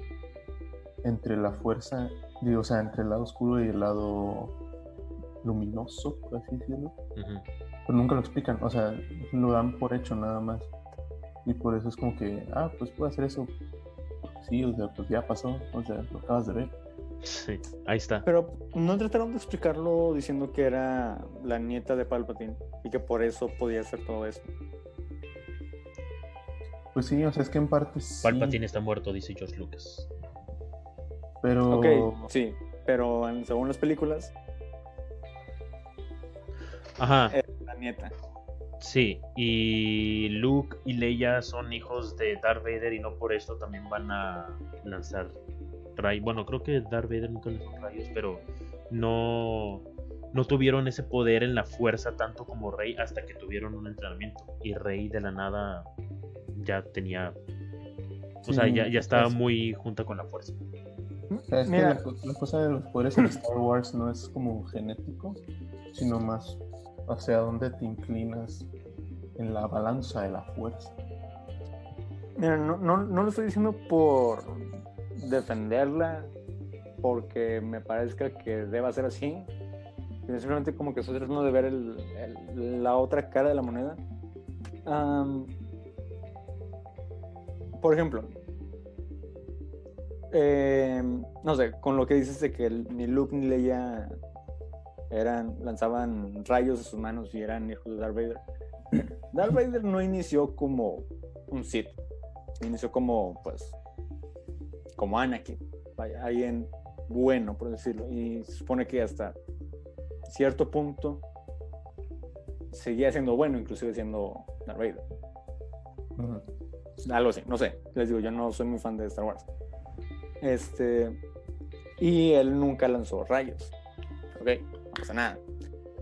entre la fuerza, digo, o sea, entre el lado oscuro y el lado luminoso, por así decirlo. Ujú. Pero nunca lo explican, o sea, lo dan por hecho nada más. Y por eso es como que, ah, pues puedo hacer eso. Sí, o sea, pues ya pasó, o sea, lo acabas de ver. Sí, ahí está. Pero no trataron de explicarlo diciendo que era la nieta de Palpatine y que por eso podía hacer todo eso. Pues sí, o sea, es que en parte sí. Palpatine está muerto, dice George Lucas. Pero. Ok, sí, pero en- según las películas, Ajá, era la nieta. Sí, y Luke y Leia son hijos de Darth Vader y no por esto también van a lanzar rayos. Bueno, creo que Darth Vader nunca lanzó rayos, pero no, no tuvieron ese poder en la fuerza tanto como Rey hasta que tuvieron un entrenamiento. Y Rey de la nada ya tenía... O sea, ya, ya estaba es- muy junta con la fuerza. O sea, es que Mira. la, co- la cosa de los poderes en Star Wars no es como genético, sino más hacia dónde te inclinas en la balanza de la fuerza. Mira, no, no, no lo estoy diciendo por defenderla, porque me parezca que deba ser así. sino Simplemente como que estoy tratando de ver el- la otra cara de la moneda. Am, por ejemplo, eh, no sé, con lo que dices de que ni Luke ni Leia eran, lanzaban rayos de sus manos y eran hijos de Darth Vader. Darth Vader no inició como un Sith, inició como, pues, como Anakin, alguien bueno, por decirlo, y se supone que hasta cierto punto seguía siendo bueno, inclusive siendo Darth Vader. Ujú. Algo así, no sé. Les digo, yo no soy muy fan de Star Wars. Este. Y él nunca lanzó rayos. Ok, no pasa nada.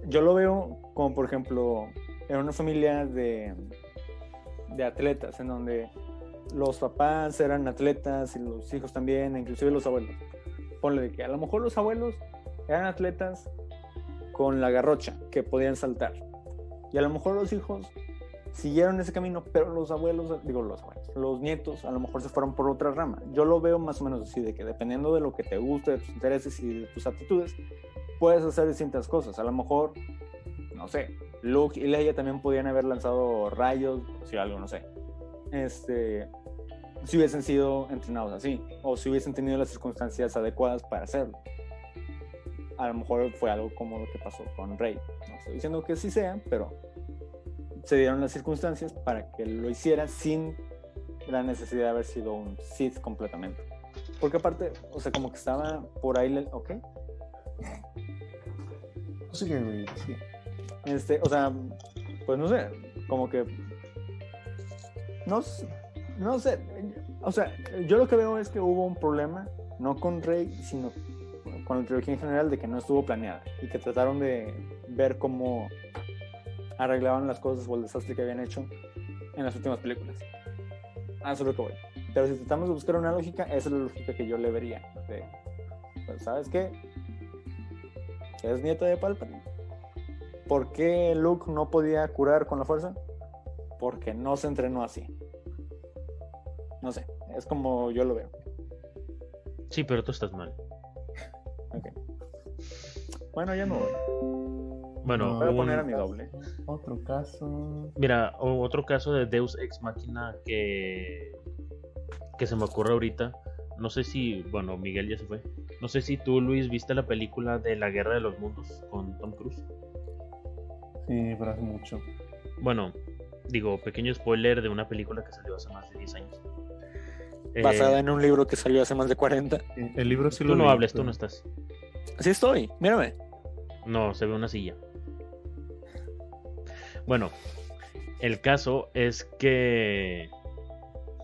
Yo lo veo como, por ejemplo, en una familia de, de atletas, en donde los papás eran atletas y los hijos también, e inclusive los abuelos. Ponle de que a lo mejor los abuelos eran atletas con la garrocha, que podían saltar. Y a lo mejor los hijos siguieron ese camino, pero los abuelos, digo los abuelos, los nietos a lo mejor se fueron por otra rama. Yo lo veo más o menos así, de que dependiendo de lo que te guste, de tus intereses y de tus aptitudes, puedes hacer distintas cosas. A lo mejor, no sé, Luke y Leia también podían haber lanzado rayos, si algo, no sé. Este, si hubiesen sido entrenados así, o si hubiesen tenido las circunstancias adecuadas para hacerlo. A lo mejor fue algo como lo que pasó con Rey. No estoy diciendo que sí sea, pero se dieron las circunstancias para que lo hiciera sin la necesidad de haber sido un Sith completamente. Porque aparte, o sea, como que estaba por ahí, ¿ok? Sí, güey, sí. Este, o sea, pues no sé, como que. No, no sé. O sea, yo lo que veo es que hubo un problema, no con Rey, sino con la trilogía en general, de que no estuvo planeada y que trataron de ver cómo arreglaban las cosas o el desastre que habían hecho en las últimas películas. Ah, eso es. Pero si tratamos de buscar una lógica, esa es la lógica que yo le vería. Pues, ¿sabes qué? Es nieto de Palpatine. ¿Por qué Luke no podía curar con la fuerza? Porque no se entrenó así. No sé, es como yo lo veo. Sí, pero tú estás mal. Ok. Bueno, ya no voy. Bueno, Voy a un- poner a mi doble. Otro caso. Mira, otro caso de Deus Ex Machina que, que se me ocurre ahorita. No sé si, bueno, Miguel ya se fue. No sé si tú, Luis, viste la película de La Guerra de los Mundos con Tom Cruise. Sí, pero hace mucho. Bueno, digo, pequeño spoiler de una película que salió hace más de 10 años. Eh, Basada en un libro que salió hace más de 40. Eh, El libro sí Tú lo no leí, hables, tú no estás. Así estoy, mírame. No, se ve una silla. Bueno, el caso es que,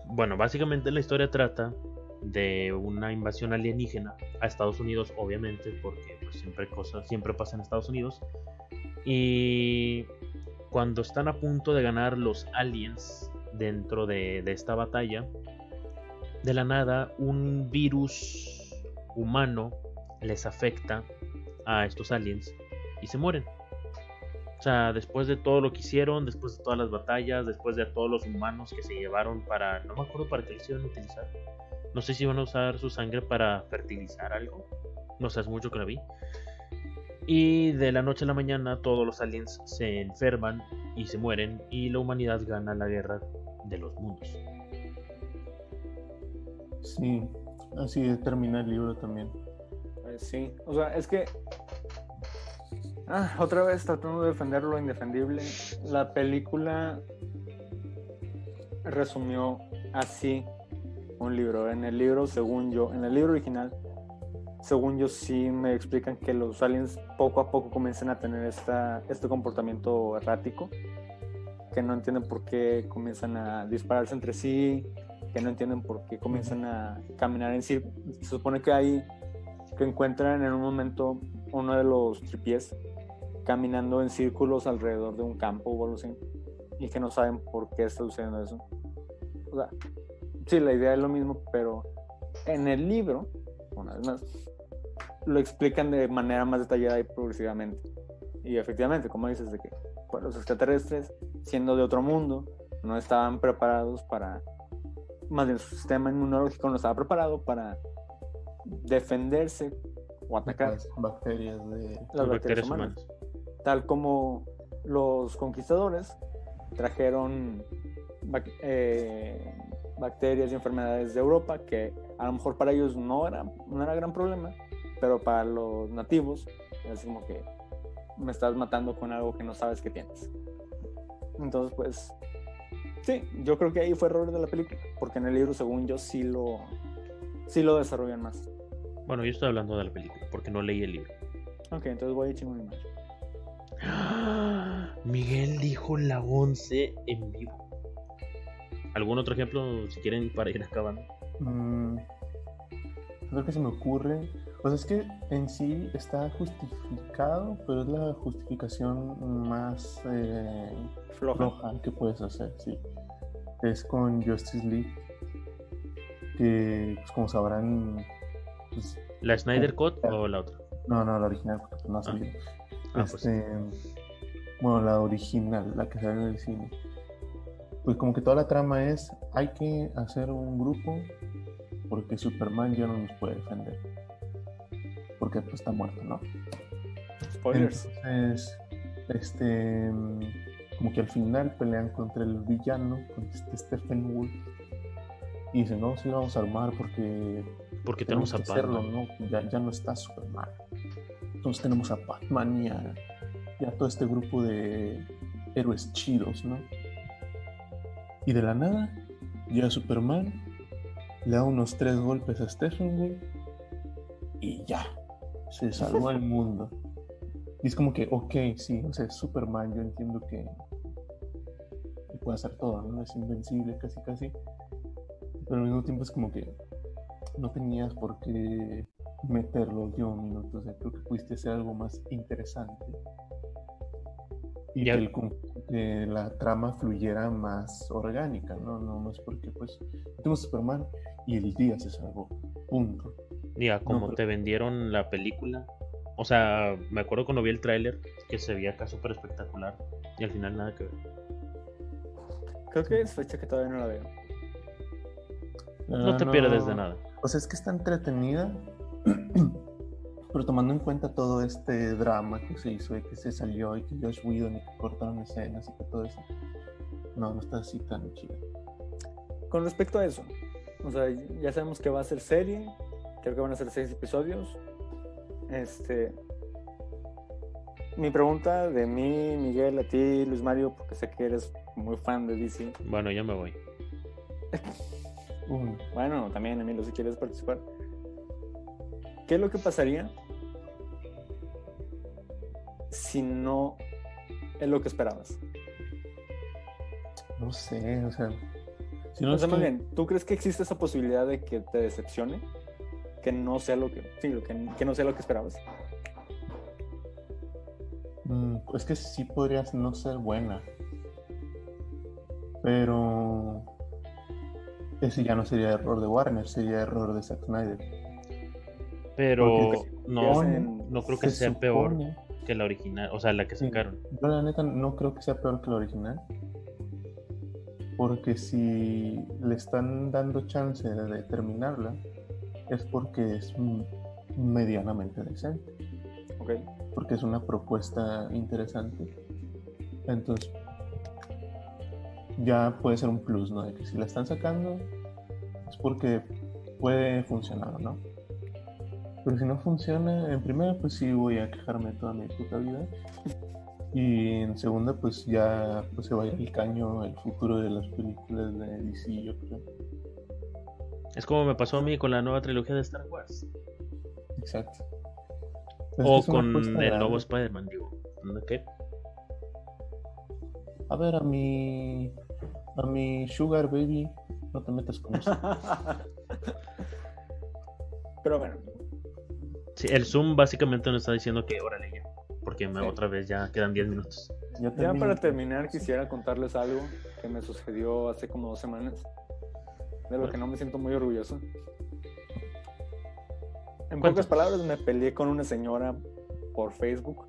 bueno, básicamente la historia trata de una invasión alienígena a Estados Unidos, obviamente, porque pues, siempre cosas, siempre pasa en Estados Unidos. Y cuando están a punto de ganar los aliens dentro de, de esta batalla, de la nada un virus humano les afecta a estos aliens y se mueren. O sea, después de todo lo que hicieron, después de todas las batallas, después de todos los humanos que se llevaron para... No me acuerdo para qué los iban a utilizar. No sé si iban a usar su sangre para fertilizar algo. No sé, hace mucho que la vi. Y de la noche a la mañana todos los aliens se enferman y se mueren y la humanidad gana la guerra de los mundos. Sí, así termina el libro también. Pues sí, o sea, es que. Ah, otra vez tratando de defender lo indefendible. La película resumió así un libro. En el libro, según yo, en el libro original, según yo, sí me explican que los aliens poco a poco comienzan a tener este comportamiento errático. que no entienden por qué comienzan a dispararse entre sí, que no entienden por qué comienzan a caminar en sí. Se supone que hay que encuentran en un momento uno de los tripies caminando en círculos alrededor de un campo o algo así, y que no saben por qué está sucediendo eso. O sea, sí, la idea es lo mismo, pero en el libro, una vez más, lo explican de manera más detallada y progresivamente. Y efectivamente, como dices, de que pues, los extraterrestres, siendo de otro mundo, no estaban preparados para, más bien su sistema inmunológico no estaba preparado para defenderse o atacar Las bacterias de... las Las bacterias humanas. Tal como los conquistadores trajeron bac- eh, bacterias y enfermedades de Europa que a lo mejor para ellos no era, no era gran problema, pero para los nativos es como que me estás matando con algo que no sabes que tienes. Entonces, pues, sí, yo creo que ahí fue error de la película, porque en el libro, según yo, sí lo, sí lo desarrollan más. Bueno, yo estoy hablando de la película, porque no leí el libro. Ok, entonces voy a echar una imagen. Miguel dijo la 11 en vivo. ¿Algún otro ejemplo, si quieren, para ir acabando? Mm, lo que se me ocurre, o sea, es que en sí está justificado, pero es la justificación más eh, Floja. floja que puedes hacer, sí. Es con Justice League, que pues, como sabrán, pues, ¿La Snyder Cut o la otra? no, no, la original, porque no ha Ah. salido. Ah, pues. Este, Bueno, la original, la que salió en el cine. Pues como que toda la trama es, hay que hacer un grupo porque Superman ya no nos puede defender. Porque pues está muerto, ¿no? Spoilers. Entonces, este, como que al final pelean contra el villano, con este Stephen Wolf. Y dicen, no, sí vamos a armar porque Porque tenemos tenemos que a hacerlo. ¿no? Ya, ya no está Superman. Entonces tenemos a Batman y a, y a todo este grupo de héroes chidos, ¿no? Y de la nada, llega Superman, le da unos tres golpes a Steppenwolf y ya, se salvó el mundo. Y es como que, ok, sí, o sea, Superman, yo entiendo que, que puede hacer todo, ¿no? Es invencible casi, casi. Pero al mismo tiempo es como que no tenías por qué meterlo al último minuto. O sea, creo que pudiste hacer algo más interesante. Y Ya- que, el que la trama fluyera más orgánica, ¿no? No, no es porque, pues, tenemos Superman y el día se salvó. Punto. Ya, como pero- te vendieron la película. O sea, me acuerdo cuando vi el tráiler que se veía acá súper espectacular. Y al final nada que ver. Creo que es fecha que todavía no la veo. No Ah, te pierdes de nada. O sea, es que está entretenida, pero tomando en cuenta todo este drama que se hizo y que se salió y que Josh Whedon y que cortaron escenas y que todo eso, no, no está así tan chida. Con respecto a eso, o sea, ya sabemos que va a ser serie, creo que van a ser seis episodios. Este. Mi pregunta de mí, Miguel, a ti, Luis Mario, porque sé que eres muy fan de DC. Bueno, ya me voy. Bueno, también, Emilio, si quieres participar. ¿Qué es lo que pasaría si no es lo que esperabas? no sé, o sea, si no O es sea, más que- bien, ¿tú crees que existe esa posibilidad de que te decepcione? Que no sea lo que, sí, lo que, que no sea lo que esperabas. Mm, es que sí podrías no ser buena. Pero ese ya no sería error de Warner, sería error de Zack Snyder. Pero no, no creo que Se sea peor que la original. O sea, la que sacaron. Yo la neta no creo que sea peor que la original. Porque si le están dando chance de terminarla, es porque es medianamente decente. ¿Ok? Porque es una propuesta interesante. Entonces, ya puede ser un plus, ¿no? De que si la están sacando, es porque puede funcionar, ¿no? Pero si no funciona, en primera, pues sí voy a quejarme toda mi puta vida. Y en segunda, pues ya pues se vaya al caño el futuro de las películas de DC, yo creo. Es como me pasó a mí con la nueva trilogía de Star Wars. Exacto. Pero es que O con el grande. nuevo Spider-Man, digo. ¿Qué? A ver, a mi. A mi Sugar Baby. No te metas con eso. Pero bueno, Sí, el Zoom básicamente nos está diciendo que órale ya. Porque me- Sí. otra vez ya quedan 10 minutos. Ya, ya para terminar quisiera contarles algo que me sucedió hace como dos semanas, de lo que no me siento muy orgulloso. En pocas palabras, me peleé con una señora por Facebook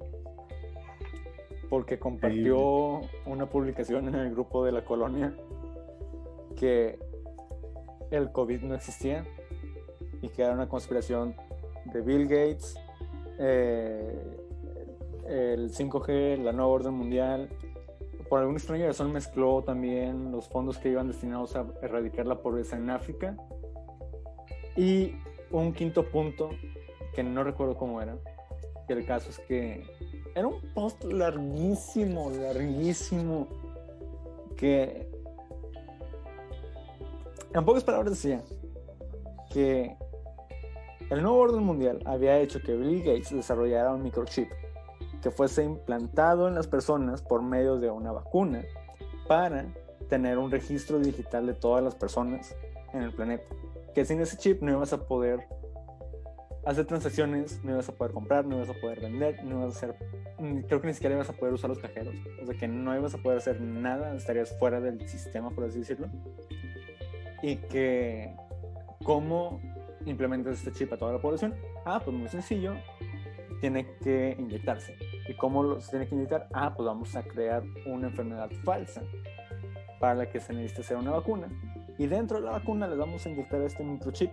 porque compartió una publicación en el grupo de la colonia que el COVID no existía y que era una conspiración de Bill Gates, eh, el 5G, la nueva orden mundial. Por alguna extraña razón mezcló también los fondos que iban destinados a erradicar la pobreza en África. Y un quinto punto que no recuerdo cómo era. Que el caso es que era un post larguísimo, larguísimo. Que en pocas palabras decía que el nuevo orden mundial había hecho que Bill Gates desarrollara un microchip que fuese implantado en las personas por medio de una vacuna para tener un registro digital de todas las personas en el planeta. Que sin ese chip no ibas a poder hacer transacciones, no ibas a poder comprar, no ibas a poder vender, no ibas a hacer, creo que ni siquiera ibas a poder usar los cajeros. O sea que no ibas a poder hacer nada, estarías fuera del sistema, por así decirlo. Y que, ¿cómo implementas este chip a toda la población? Ah, pues muy sencillo, tiene que inyectarse. ¿Y cómo se tiene que inyectar? Ah, pues vamos a crear una enfermedad falsa para la que se necesita hacer una vacuna. Y dentro de la vacuna les vamos a inyectar este microchip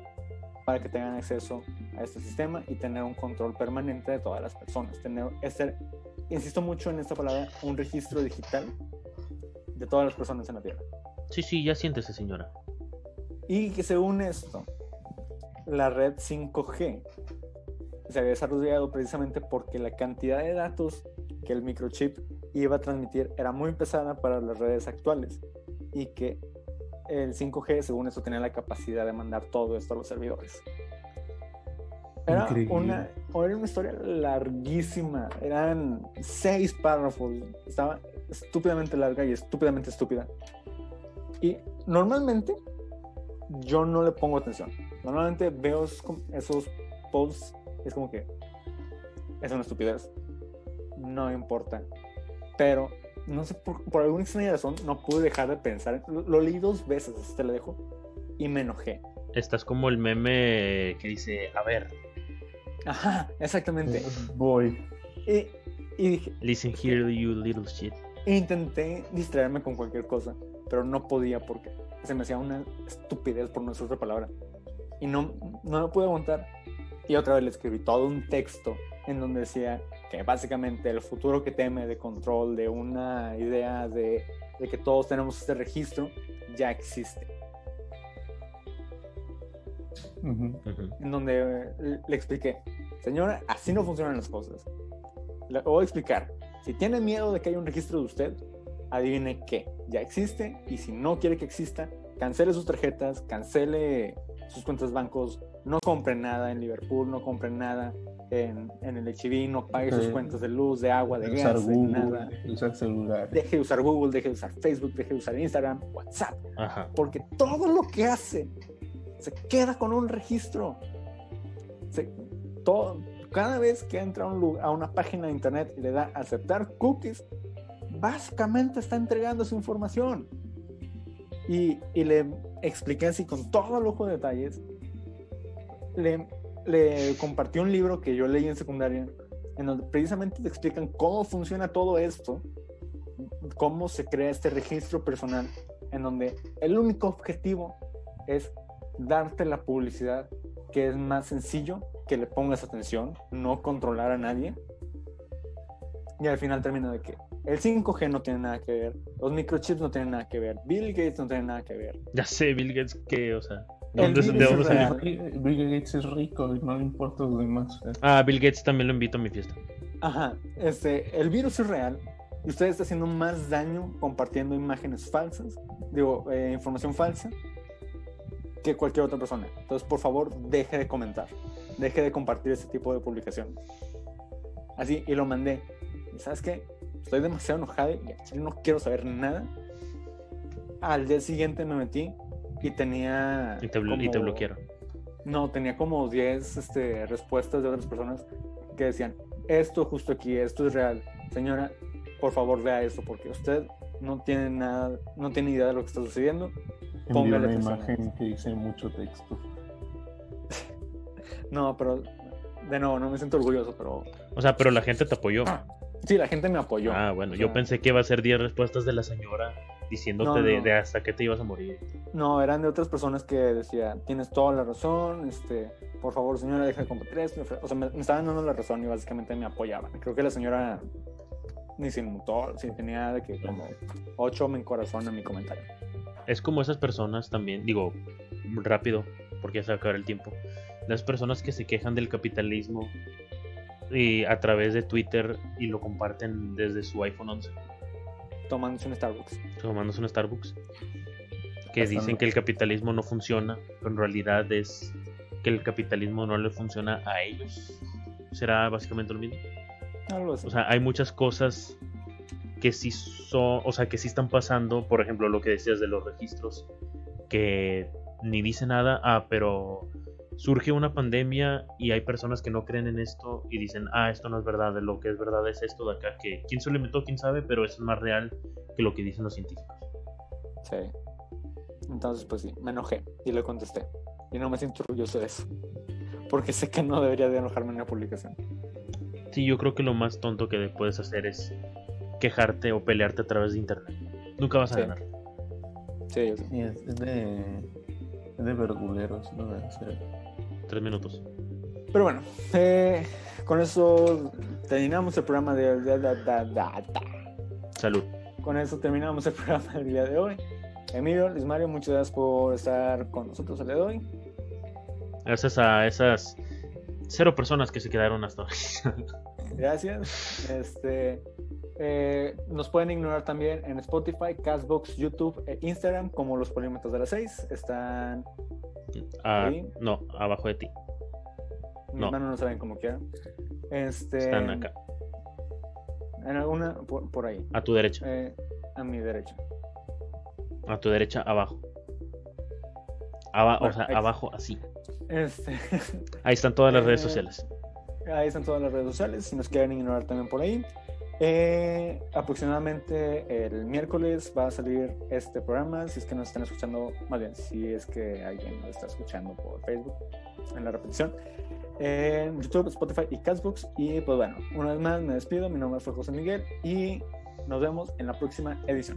para que tengan acceso a este sistema y tener un control permanente de todas las personas. Tener, este, insisto mucho en esta palabra, un registro digital de todas las personas en la Tierra. Sí, sí, ya siéntese, señora. Y que según esto, la red 5G se había desarrollado precisamente porque la cantidad de datos que el microchip iba a transmitir era muy pesada para las redes actuales y que el 5G, según eso, tenía la capacidad de mandar todo esto a los servidores. Era Increíble. una, era una historia larguísima, eran seis párrafos, estaba estúpidamente larga y estúpidamente estúpida. Y normalmente yo no le pongo atención. Normalmente veo esos, posts, es como que es una estupidez, no importa. Pero no sé, por, por alguna extraña razón, no pude dejar de pensar. Lo, lo leí dos veces, así te lo dejo, y me enojé. Estás como el meme que dice, a ver, Ajá, exactamente. Voy. Y, y dije, listen here, you little shit. intenté distraerme con cualquier cosa, pero no podía porque se me hacía una estupidez, por no decir otra palabra. Y no, no lo pude aguantar. Y otra vez le escribí todo un texto en donde decía que básicamente el futuro que teme de control, de una idea de, de que todos tenemos este registro, ya existe. Ujú. Ujú. En donde eh, le expliqué, señora, así no funcionan las cosas. Le voy a explicar. Si tiene miedo de que haya un registro de usted, adivine qué, ya existe y si no quiere que exista, cancele sus tarjetas, cancele sus cuentas bancos, no compre nada en Liverpool, no compre nada en, en el HIV, no pague sus cuentas de luz, de agua, de usar gas, de Google, nada. usar celular. Deje de usar Google, deje de usar Facebook, deje de usar Instagram, WhatsApp, Ajá. porque todo lo que hace se queda con un registro. Se- todo, cada vez que entra a, un a una página de internet y le da aceptar cookies, básicamente está entregando su información. Y, y le expliqué así con todo lujo de detalles. Le, le compartí un libro que yo leí en secundaria, en donde precisamente te explican cómo funciona todo esto, cómo se crea este registro personal, en donde el único objetivo es darte la publicidad que es más sencillo que le pongas atención, no controlar a nadie. Y al final termina de que el 5G no tiene nada que ver, los microchips no tienen nada que ver, Bill Gates no tiene nada que ver. Ya sé, Bill Gates, que, o sea, ¿de El dónde, Bill de dónde salió? Bill Gates es rico y no le importa a los demás. ¿eh? Ah, Bill Gates también lo invito a mi fiesta. Ajá, este, el virus es real y usted está haciendo más daño compartiendo imágenes falsas, digo, eh, información falsa, que cualquier otra persona. Entonces, por favor, deje de comentar, deje de compartir este tipo de publicaciones. Así, y lo mandé. ¿Y sabes qué? Estoy demasiado enojado y no quiero saber nada. Al día siguiente me metí y tenía... Y te, y te bloquearon. No, tenía como 10 este, respuestas de otras personas que decían, esto justo aquí, esto es real. Señora, por favor vea esto porque usted no tiene nada, no tiene idea de lo que está sucediendo. Póngale una imagen que dice mucho texto. no, pero de nuevo, no me siento orgulloso, pero... O sea, pero la gente te apoyó. Sí, la gente me apoyó. Ah, bueno, yo pensé que iba a ser 10 respuestas de la señora diciéndote De, hasta que te ibas a morir. No, eran de otras personas que decían, tienes toda la razón, este, por favor señora, deja de compartir esto. O sea, me, estaban dando la razón y básicamente me apoyaban. Creo que la señora ni se inmutó, sí, tenía de que como 8 en corazón en mi comentario. Es como esas personas también, digo, rápido, porque ya se va a acabar el tiempo. Las personas que se quejan del capitalismo y a través de Twitter y lo comparten desde su iPhone 11 tomándose un Starbucks. Tomándose un Starbucks. Que dicen que el capitalismo no funciona, pero en realidad es que el capitalismo no le funciona a ellos. ¿Será básicamente lo mismo? O sea, hay muchas cosas que sí son, o sea, que sí están pasando, por ejemplo, lo que decías de los registros, que ni dice nada, ah, pero surge una pandemia y hay personas que no creen en esto y dicen, ah, esto no es verdad, lo que es verdad es esto de acá, que quién se lo inventó, quién sabe, pero eso es más real que lo que dicen los científicos. Sí. Entonces, pues sí, me enojé y le contesté. Y no me siento orgulloso de eso. Porque sé que no debería de enojarme en la publicación. Sí, yo creo que lo más tonto que puedes hacer es quejarte o pelearte a través de internet. Nunca vas a ganar. Sí, es, de, es de verguleros, ¿no? Tres minutos. Pero bueno, eh, con eso terminamos el programa de, Salud. Con eso terminamos el programa del día de hoy. Emilio, Luis Mario, muchas gracias por estar con nosotros el día de hoy. Gracias a esas cero personas que se quedaron hasta hoy. gracias. Este, eh, nos pueden ignorar también en Spotify, Castbox, YouTube e Instagram como los polímetros de las seis. Están Ah, no, abajo de ti. Mi no. no saben como quieran. Este, Están acá. En alguna, por, ahí. A tu derecha. Eh, a mi derecha. A tu derecha, abajo. o sea, abajo, así. Este... Ahí están todas las redes eh, sociales. Ahí están todas las redes sociales. Si nos quieren ignorar también por ahí. Eh, aproximadamente el miércoles va a salir este programa, si es que nos están escuchando, más bien, si es que alguien lo está escuchando por Facebook en la repetición, en YouTube, Spotify y Castbox. Y pues bueno, una vez más me despido, mi nombre fue José Miguel y nos vemos en la próxima edición.